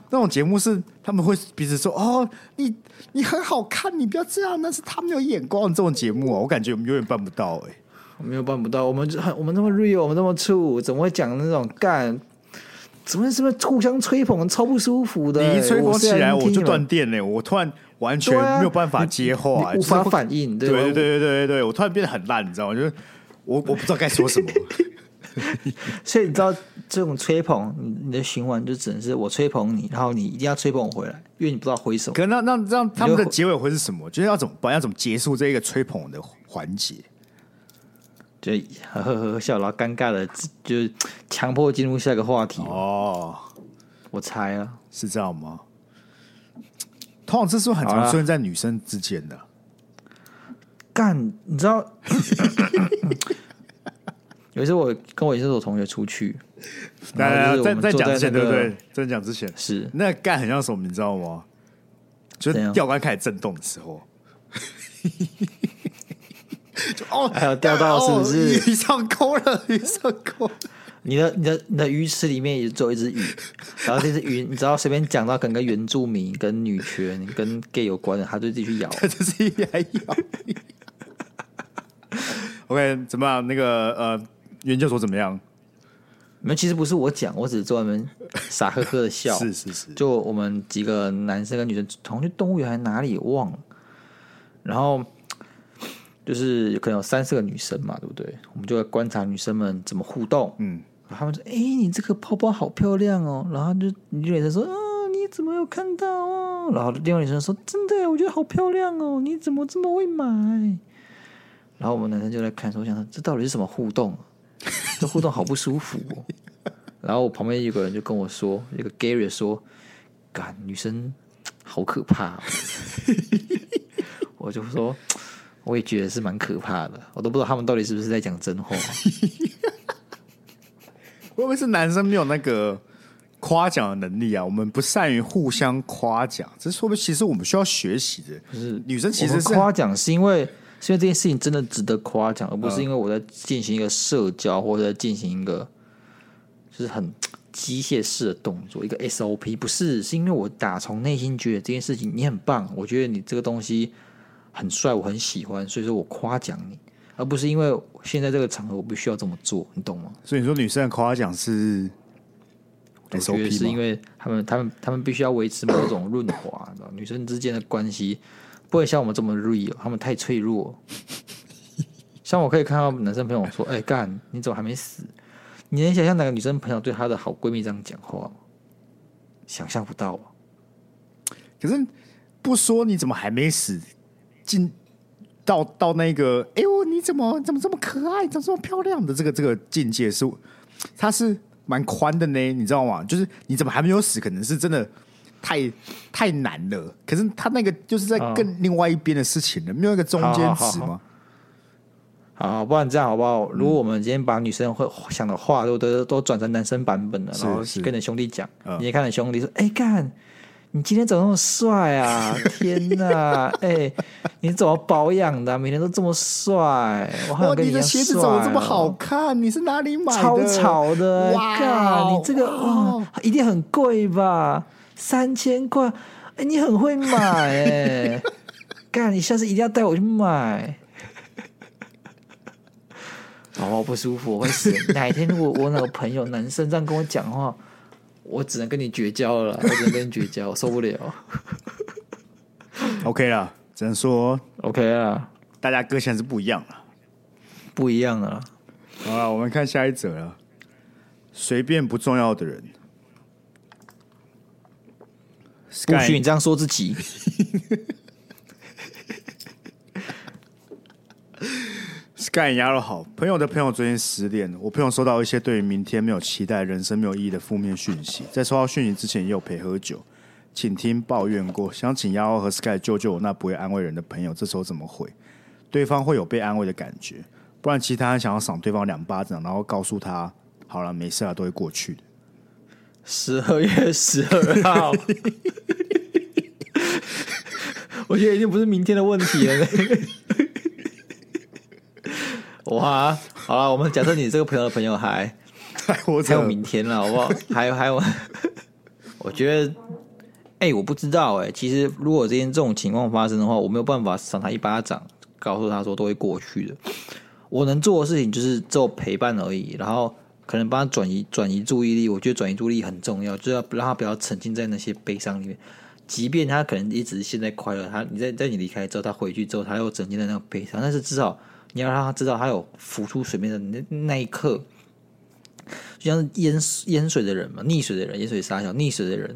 Speaker 2: 那种节目，是他们会彼此说：“哦，你你很好看，你不要这样。”那是他们有眼光这种节目啊，我感觉我们永远办不到哎、欸，
Speaker 1: 我们又办不到。我们很我们那么 real，我们那么 true，怎么会讲那种干？怎么是不是互相吹捧，超不舒服的、欸？
Speaker 2: 你一吹捧起来，我就断电嘞！我突然完全没有办法接话，
Speaker 1: 无法反应。对
Speaker 2: 对对对对对，我突然变得很烂，你知道吗？就是我我不知道该说什么。
Speaker 1: 所以你知道这种吹捧，你你的循环就只能是我吹捧你，然后你一定要吹捧我回来，因为你不知道回什么。
Speaker 2: 可那那这样他们的结尾会是什么？就是要怎么办？要怎么结束这一个吹捧的环节？
Speaker 1: 就呵呵呵笑，然后尴尬的，就强迫进入下一个话题。
Speaker 2: 哦，
Speaker 1: 我猜啊，
Speaker 2: 是这样吗？通常这是不是很常出现在女生之间的？
Speaker 1: 干，你知道？有一次我跟我一些我同学出去，
Speaker 2: 在在在讲之前对不对？在讲之前
Speaker 1: 是
Speaker 2: 那干很像什么？你知道吗？就是钓竿开始震动的时候，就哦，
Speaker 1: 还有钓到是不是？
Speaker 2: 鱼上钩了，鱼上钩。
Speaker 1: 你的、你的、你的鱼池里面也只有一只鱼，然后这只鱼，你只要随便讲到可能跟原住民、跟女权、跟 gay 有关的，他就自己去咬，
Speaker 2: 这是鱼还咬。OK，怎么样？那个呃，研究所怎么样？
Speaker 1: 没，其实不是我讲，我只是在外面傻呵呵的笑。
Speaker 2: 是是是，
Speaker 1: 就我们几个男生跟女生，同去动物园还哪里忘了，然后。就是可能有三四个女生嘛，对不对？我们就会观察女生们怎么互动。嗯，他们说：“哎、欸，你这个包包好漂亮哦。”然后就女生说：“啊，你怎么有看到哦？”然后另外女生说：“真的，我觉得好漂亮哦，你怎么这么会买？”然后我们男生就在看，说：“我想说，这到底是什么互动？这互动好不舒服哦。”然后我旁边有个人就跟我说：“一个 Gary 说，干女生好可怕哦。”我就说。我也觉得是蛮可怕的，我都不知道他们到底是不是在讲真话。
Speaker 2: 会不会是男生没有那个夸奖的能力啊？我们不善于互相夸奖，这是说不定其实我们需要学习的。
Speaker 1: 不是
Speaker 2: 女生其实是
Speaker 1: 夸奖，是因为是因为这件事情真的值得夸奖，而不是因为我在进行一个社交或者在进行一个就是很 机械式的动作，一个 SOP。不是，是因为我打从内心觉得这件事情你很棒，我觉得你这个东西。很帅，我很喜欢，所以说我夸奖你，而不是因为现在这个场合我必须要这么做，你懂吗？
Speaker 2: 所以你说女生的夸奖是，
Speaker 1: 我觉得是因为他们、他们、他们必须要维持某种润滑，女生之间的关系不会像我们这么 real，他们太脆弱。像我可以看到男生朋友说：“哎、干，你怎么还没死？”你能想象哪个女生朋友对她的好闺蜜这样讲话吗？想象不到啊。
Speaker 2: 可是不说你怎么还没死？进到到那个，哎呦，你怎么怎么这么可爱，怎么这么漂亮的这个这个境界是，它是蛮宽的呢，你知道吗？就是你怎么还没有死，可能是真的太太难了。可是他那个就是在更另外一边的事情了，没有一个中间值吗？
Speaker 1: 好，好，不然这样好不好？如果我们今天把女生会想的话都都都转成男生版本了，然后跟你兄弟讲，你也看你兄弟说，哎干。你今天怎么那么帅啊！天哪，哎、欸，你怎么保养的、啊？每天都这么帅，我还你一样、哦、你的鞋子怎么这么好看？你是哪里买的？超潮的！哇靠，你这个哇、哦，一定很贵吧？三千块，哎、欸，你很会买哎、欸！干，你下次一定要带我去买。好不舒服，我会死。哪一天如果我那个朋友男生这样跟我讲话。我只能跟你绝交了，我只能跟你绝交，我受不了。
Speaker 2: OK 了，只能说
Speaker 1: OK 了。
Speaker 2: 大家个性是不一样了，
Speaker 1: 不一样啊。
Speaker 2: 好了，我们看下一则了。随便不重要的人，
Speaker 1: 不许你这样说自己。
Speaker 2: Sky 鸭肉好，朋友的朋友最近失恋了。我朋友收到一些对于明天没有期待、人生没有意义的负面讯息，在收到讯息之前也有陪喝酒，请听抱怨过，想请鸭肉和 Sky 救救我那不会安慰人的朋友。这时候怎么回？对方会有被安慰的感觉，不然其他人想要赏对方两巴掌，然后告诉他好了，没事了，都会过去的。
Speaker 1: 十二月十二号，我觉得已经不是明天的问题了。哇，好了，我们假设你这个朋友的朋友还还有明天了，好不好？还有还有，我觉得，哎、欸，我不知道、欸，哎，其实如果今天这种情况发生的话，我没有办法赏他一巴掌，告诉他说都会过去的。我能做的事情就是做陪伴而已，然后可能帮他转移转移注意力。我觉得转移注意力很重要，就要让他不要沉浸在那些悲伤里面。即便他可能一直是现在快乐，他你在在你离开之后，他回去之后，他又沉浸在那个悲伤，但是至少。你要让他知道，他有浮出水面的那那一刻，就像是淹淹水的人嘛，溺水的人，淹水杀小，溺水的人，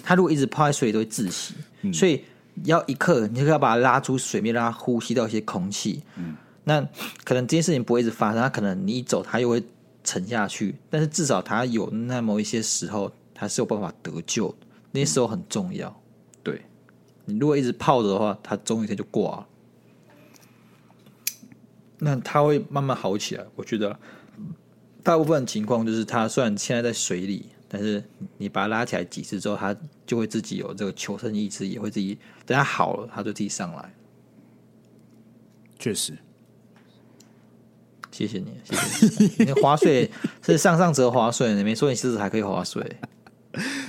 Speaker 1: 他如果一直泡在水里都会窒息，嗯、所以要一刻，你就要把他拉出水面，让他呼吸到一些空气。嗯，那可能这件事情不会一直发生，他可能你一走，他又会沉下去，但是至少他有那么一些时候，他是有办法得救，那些时候很重要。嗯、对，你如果一直泡着的话，他终有一天就挂了。那他会慢慢好起来，我觉得大部分情况就是他虽然现在在水里，但是你把他拉起来几次之后，他就会自己有这个求生意志，也会自己等他好了，他就自己上来。
Speaker 2: 确实。
Speaker 1: 谢谢你，谢谢你。你 划水是上上折划水，你没说你狮子还可以划水。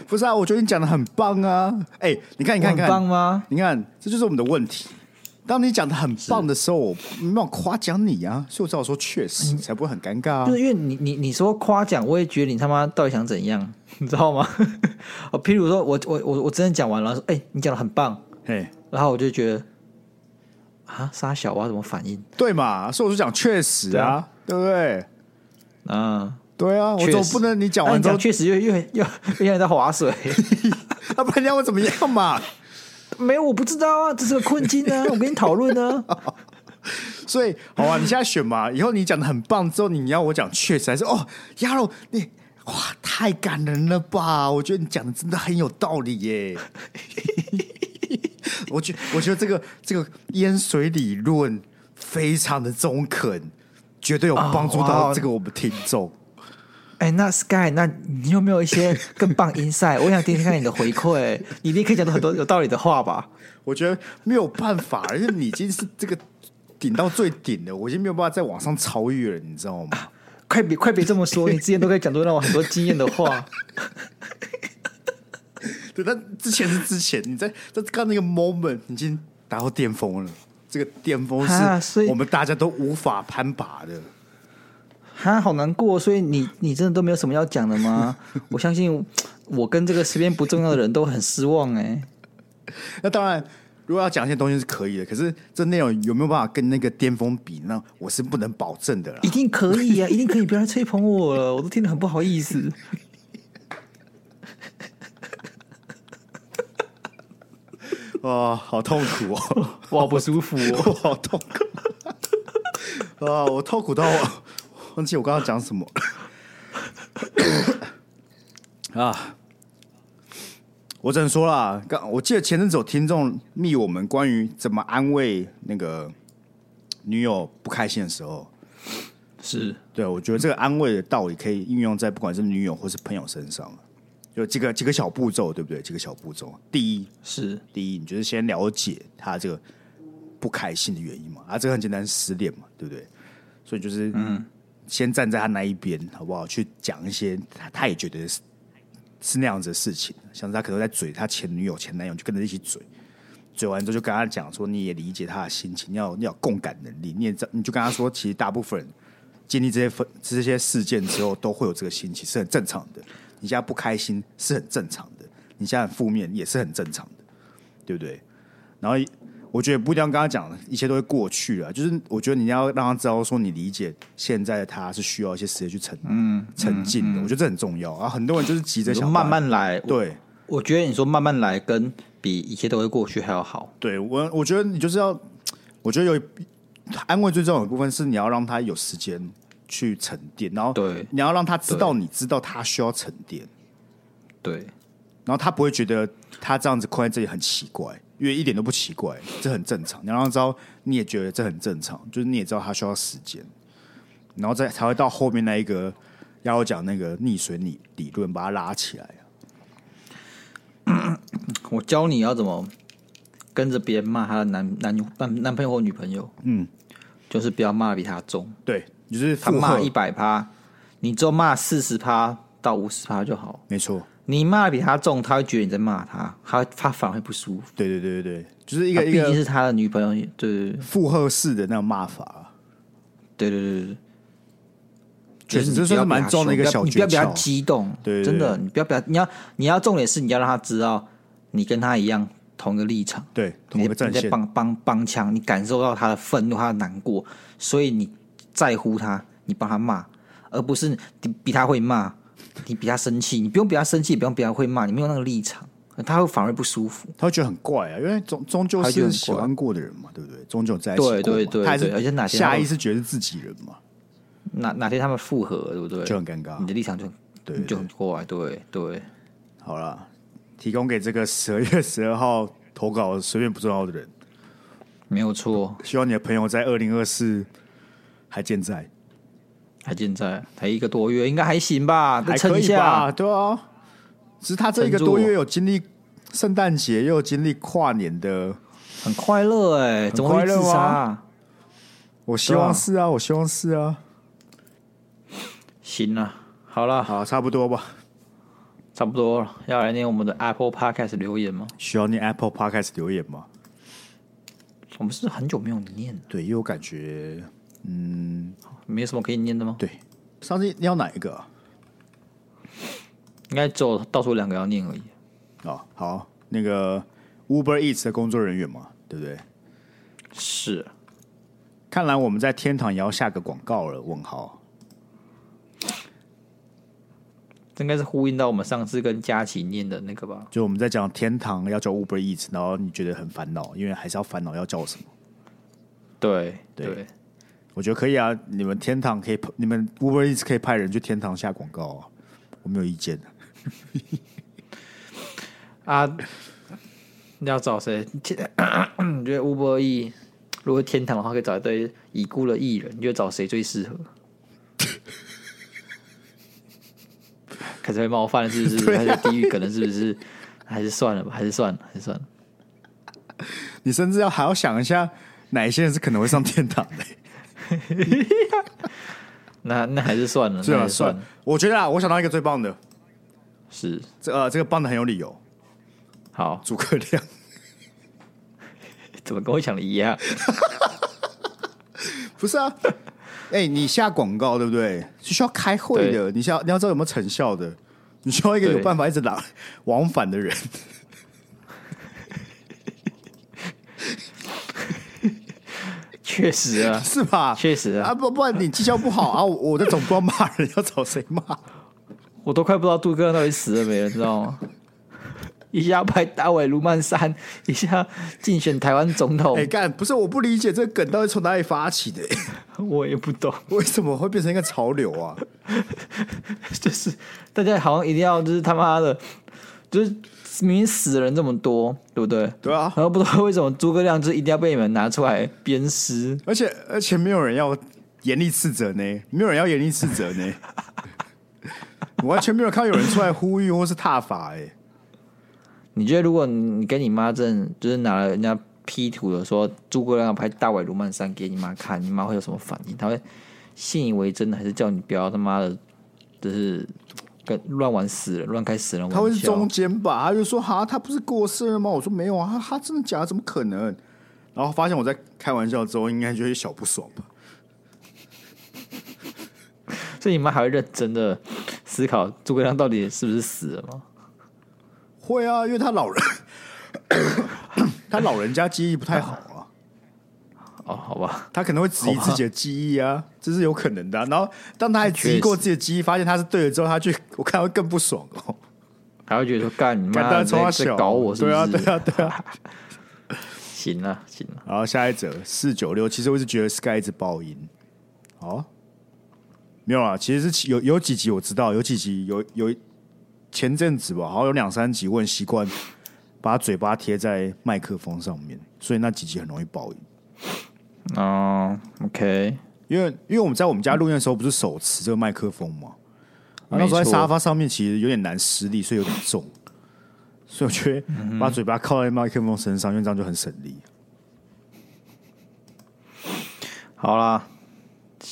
Speaker 2: 不是啊，我觉得你讲的很棒啊！哎、欸，你看，你看，你看，
Speaker 1: 棒吗？
Speaker 2: 你看，这就是我们的问题。当你讲的很棒的时候，我没有夸奖你啊，所以我只好说确实，嗯、才不会很尴尬啊。
Speaker 1: 就是因为你，你，你说夸奖，我也觉得你他妈到底想怎样，你知道吗？哦，譬如说我，我，我，我真的讲完了，说，哎、欸，你讲的很棒，
Speaker 2: 嘿，
Speaker 1: 然后我就觉得。啊，杀小蛙怎么反应？
Speaker 2: 对嘛，所以我就讲确实啊，对，不对？
Speaker 1: 嗯，
Speaker 2: 对啊，我总不能你讲完之后
Speaker 1: 确实又又又又像在划水，
Speaker 2: 要 不然你要我怎么样嘛？
Speaker 1: 没有，我不知道啊，这是个困境啊，我跟你讨论呢。
Speaker 2: 所以，好啊，你现在选嘛，以后你讲的很棒之后，你要我讲确实还是哦，鸭肉你哇，太感人了吧？我觉得你讲的真的很有道理耶。我觉我觉得这个这个淹水理论非常的中肯，绝对有帮助到这个我们听众。
Speaker 1: 哎、oh, 那 Sky，那你有没有一些 更棒 insight？我想听听看你的回馈。你一定可以讲到很多有道理的话吧？
Speaker 2: 我觉得没有办法，因为你已经是这个顶到最顶了，我已经没有办法再往上超越了，你知道吗？啊、
Speaker 1: 快别快别这么说，你之前都可以讲出让我很多经验的话。
Speaker 2: 对，但之前是之前，你在在刚那个 moment 已经达到巅峰了。这个巅峰是我们大家都无法攀爬的。
Speaker 1: 哈，好难过。所以你你真的都没有什么要讲的吗？我相信我跟这个身边不重要的人都很失望哎、欸。
Speaker 2: 那当然，如果要讲一些东西是可以的，可是这内容有没有办法跟那个巅峰比？那我是不能保证的啦。
Speaker 1: 一定可以啊，一定可以！不要来吹捧我了，我都听得很不好意思。
Speaker 2: 啊，好痛苦哦！
Speaker 1: 我好不舒服哦，
Speaker 2: 我好痛苦啊！我痛苦到我忘记我刚刚讲什么 啊！我只能说啦，刚我记得前阵子有听众密我们关于怎么安慰那个女友不开心的时候，
Speaker 1: 是
Speaker 2: 对，我觉得这个安慰的道理可以应用在不管是女友或是朋友身上。有几个几个小步骤，对不对？几个小步骤。第一
Speaker 1: 是第
Speaker 2: 一，你就是先了解他这个不开心的原因嘛？啊，这个很简单，失恋嘛，对不对？所以就是嗯，先站在他那一边，好不好？去讲一些他他也觉得是是那样子的事情，像是他可能在嘴他前女友、前男友，就跟着一起嘴，嘴完之后就跟他讲说，你也理解他的心情，你要你要共感能力，你也你就跟他说，其实大部分人经历这些分这些事件之后，都会有这个心情，是很正常的。你现在不开心是很正常的，你现在很负面也是很正常的，对不对？然后我觉得不一定要跟他讲，一切都会过去了。就是我觉得你要让他知道，说你理解现在的他是需要一些时间去沉嗯沉浸的。嗯嗯、我觉得这很重要啊。很多人就是急着想
Speaker 1: 慢慢来。
Speaker 2: 对
Speaker 1: 我，我觉得你说慢慢来，跟比一切都会过去还要好。
Speaker 2: 对我，我觉得你就是要，我觉得有安慰最重要的部分是你要让他有时间。去沉淀，然后对，你要让他知道，你知道他需要沉淀，
Speaker 1: 对，
Speaker 2: 然后他不会觉得他这样子困在这里很奇怪，因为一点都不奇怪，这很正常。你要让他知道，你也觉得这很正常，就是你也知道他需要时间，然后再才会到后面那一个要我讲那个溺水理理论，把他拉起来
Speaker 1: 啊。我教你要怎么跟着别人骂他的男男男男朋友或女朋友，嗯，就是不要骂比他重，
Speaker 2: 对。就是
Speaker 1: 他骂一百趴，你就骂四十趴到五十趴就好。
Speaker 2: 没错，
Speaker 1: 你骂比他重，他会觉得你在骂他，他他反而会不舒服。
Speaker 2: 对对对对对，就是一个
Speaker 1: 毕竟是他的女朋友，对对对，
Speaker 2: 附和式的那种骂法。
Speaker 1: 对对对对，
Speaker 2: 确实这是蛮重的一个小诀窍。
Speaker 1: 你不要比较激动，对，真的，你不要比较，你要你要重点是你要让他知道，你跟他一样同一个立场，
Speaker 2: 对，同一个战线，你在
Speaker 1: 帮帮帮腔，你感受到他的愤怒，他的难过，所以你。在乎他，你帮他骂，而不是你比他会骂，你比他生气，你不用比他生气，也不用比他会骂，你没有那个立场，他会反而不舒服，
Speaker 2: 他会觉得很怪啊，因为终终究是喜欢过的人嘛，对不对？终究在一起过嘛，
Speaker 1: 对对
Speaker 2: 而且哪天下意识觉得是自己人嘛，
Speaker 1: 哪哪天他们复合，对不对？
Speaker 2: 就很尴尬，
Speaker 1: 你的立场就对，对，就很怪，对对。
Speaker 2: 好了，提供给这个十二月 十二号投稿随便不重要的人，
Speaker 1: 没有错。
Speaker 2: 希望你的朋友在二零二四。还健在，
Speaker 1: 还健在，才一个多月，应该还行吧？
Speaker 2: 还可以吧？对啊，只是他这一个多月有经历圣诞节，又有经历跨年的，
Speaker 1: 很快乐哎、欸，怎么会自杀？
Speaker 2: 我希望是啊，我希望是啊。
Speaker 1: 行啊，好了，
Speaker 2: 好，差不多吧，
Speaker 1: 差不多了。要来念我们的 Apple Podcast 留言吗？
Speaker 2: 需要念 Apple Podcast 留言吗？
Speaker 1: 我们是很久没有念，
Speaker 2: 对，因为我感觉，嗯，
Speaker 1: 没有什么可以念的吗？
Speaker 2: 对，上次你要哪一个？
Speaker 1: 应该只有倒数两个要念而已。
Speaker 2: 哦，好，那个 Uber Eats 的工作人员嘛，对不对？
Speaker 1: 是。
Speaker 2: 看来我们在天堂也要下个广告了。问号。
Speaker 1: 这应该是呼应到我们上次跟佳琪念的那个吧？
Speaker 2: 就我们在讲天堂要叫 Uber Eats，然后你觉得很烦恼，因为还是要烦恼要叫什么？
Speaker 1: 对
Speaker 2: 对，
Speaker 1: 对
Speaker 2: 我觉得可以啊。你们天堂可以，你们 Uber Eats 可以派人去天堂下广告啊，我没有意见的。
Speaker 1: 啊，你要找谁？你觉得 Uber Eats 如果天堂的话，可以找一堆已故的艺人，你觉得找谁最适合？可是会冒犯是不是？还是地狱可能是不是？还是算了吧，还是算了，还是算了。
Speaker 2: 你甚至要还要想一下，哪一些人是可能会上天堂的？
Speaker 1: 那那还是算了，
Speaker 2: 算了
Speaker 1: 算了。
Speaker 2: 我觉得啊，我想到一个最棒的，
Speaker 1: 是
Speaker 2: 这呃，这个棒的很有理由。
Speaker 1: 好，
Speaker 2: 诸葛亮，
Speaker 1: 怎么跟我想的一样？
Speaker 2: 不是啊。哎、欸，你下广告对不对？是需要开会的，你需要你要知道有没有成效的，你需要一个有办法一直打往返的人。
Speaker 1: 确实啊，
Speaker 2: 是吧？
Speaker 1: 确实啊，
Speaker 2: 啊不不然你绩效不好啊，我这总不知道骂人要找谁骂，
Speaker 1: 我都快不知道杜哥到底死了没了，知道吗？一下拍大卫卢曼山，一下竞选台湾总统。
Speaker 2: 哎，干不是我不理解这个梗到底从哪里发起的？
Speaker 1: 我也不懂
Speaker 2: 为什么会变成一个潮流啊？
Speaker 1: 就是大家好像一定要，就是他妈的，就是明明死的人这么多，对不对？
Speaker 2: 对啊。
Speaker 1: 然后不知道为什么诸葛亮就一定要被你们拿出来鞭尸，
Speaker 2: 而且而且没有人要严厉斥责呢，没有人要严厉斥责呢，完全没有看到有人出来呼吁或是踏法哎。
Speaker 1: 你觉得，如果你跟你妈正就是拿了人家 P 图的说诸葛亮拍大尾卢曼山给你妈看，你妈会有什么反应？她会信以为真的，还是叫你不要他妈的，就是跟乱玩死人、乱开死人玩笑？
Speaker 2: 他会是中间吧？他就说哈，他不是过世了吗？我说没有啊，他他真的假的？怎么可能？然后发现我在开玩笑之后，应该就会小不爽吧？
Speaker 1: 所以你们还会认真的思考诸葛亮到底是不是死了吗？
Speaker 2: 会啊，因为他老人，他老人家记忆不太好啊。
Speaker 1: 哦，好吧，
Speaker 2: 他可能会质疑自己的记忆啊，这是有可能的啊。然后当他还质疑过自己的记忆，发现他是对了之后，他去我看会更不爽哦。
Speaker 1: 还会觉得说干你妈在在搞我是不是？
Speaker 2: 对啊，对啊，对啊。
Speaker 1: 行了，行了。
Speaker 2: 然后下一则四九六，其实我一直觉得 Sky 一直爆音。哦，没有啊，其实是有有几集我知道，有几集有有。前阵子吧，好像有两三集，我很习惯把嘴巴贴在麦克风上面，所以那几集很容易爆音。
Speaker 1: 哦、uh,，OK，
Speaker 2: 因为因为我们在我们家录音的时候不是手持这个麦克风嘛，那时候在沙发上面其实有点难施力，所以有点重，所以我觉得把嘴巴靠在麦克风身上，因为这样就很省力。
Speaker 1: 好啦。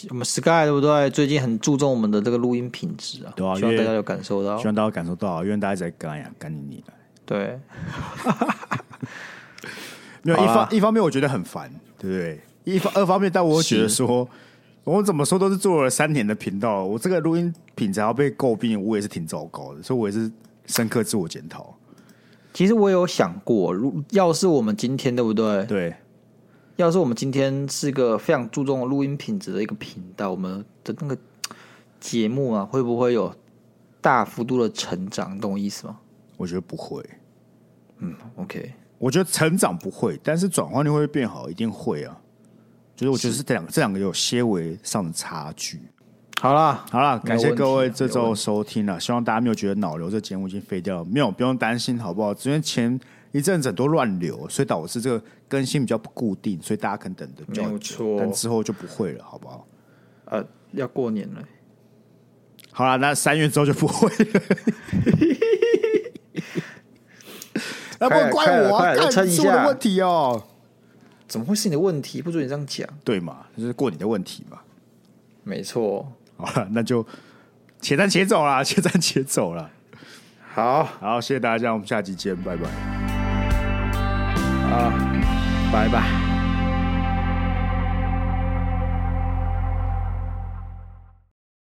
Speaker 1: 我们 Sky 对不对？最近很注重我们的这个录音品质啊，
Speaker 2: 对啊，
Speaker 1: 希望大家有感受到，
Speaker 2: 希望大家感受到，因为大家在干呀，干你你的。
Speaker 1: 对，
Speaker 2: 没有一方一方面我觉得很烦，对不对？一方 二方面，但我觉得说，我怎么说都是做了三年的频道，我这个录音品质要被诟病，我也是挺糟糕的，所以我也是深刻自我检讨。
Speaker 1: 其实我有想过，如要是我们今天对不对？
Speaker 2: 对。
Speaker 1: 要是我们今天是个非常注重录音品质的一个频道，我们的那个节目啊，会不会有大幅度的成长？你懂我意思吗？
Speaker 2: 我觉得不会。
Speaker 1: 嗯，OK。
Speaker 2: 我觉得成长不会，但是转换率会变好，一定会啊。就是我觉得是这两个这两个有些微上的差距。
Speaker 1: 好啦，
Speaker 2: 好啦，感谢各位这周收听了，希望大家没有觉得脑瘤这节目已经废掉了，没有，不用担心，好不好？因为前。一阵子很多乱流，所以导致这个更新比较不固定，所以大家可能等的比较久，但之后就不会了，好不好？
Speaker 1: 呃，要过年了，
Speaker 2: 好了，那三月之后就不会了。那不怪我啊，看是我的问题哦。
Speaker 1: 怎么会是你的问题？不准你这样讲，
Speaker 2: 对嘛？就是过你的问题嘛。
Speaker 1: 没错。
Speaker 2: 好了，那就且战且走啦，且战且走啦。
Speaker 1: 好
Speaker 2: 好，谢谢大家，我们下期见，拜拜。
Speaker 1: 啊，拜拜。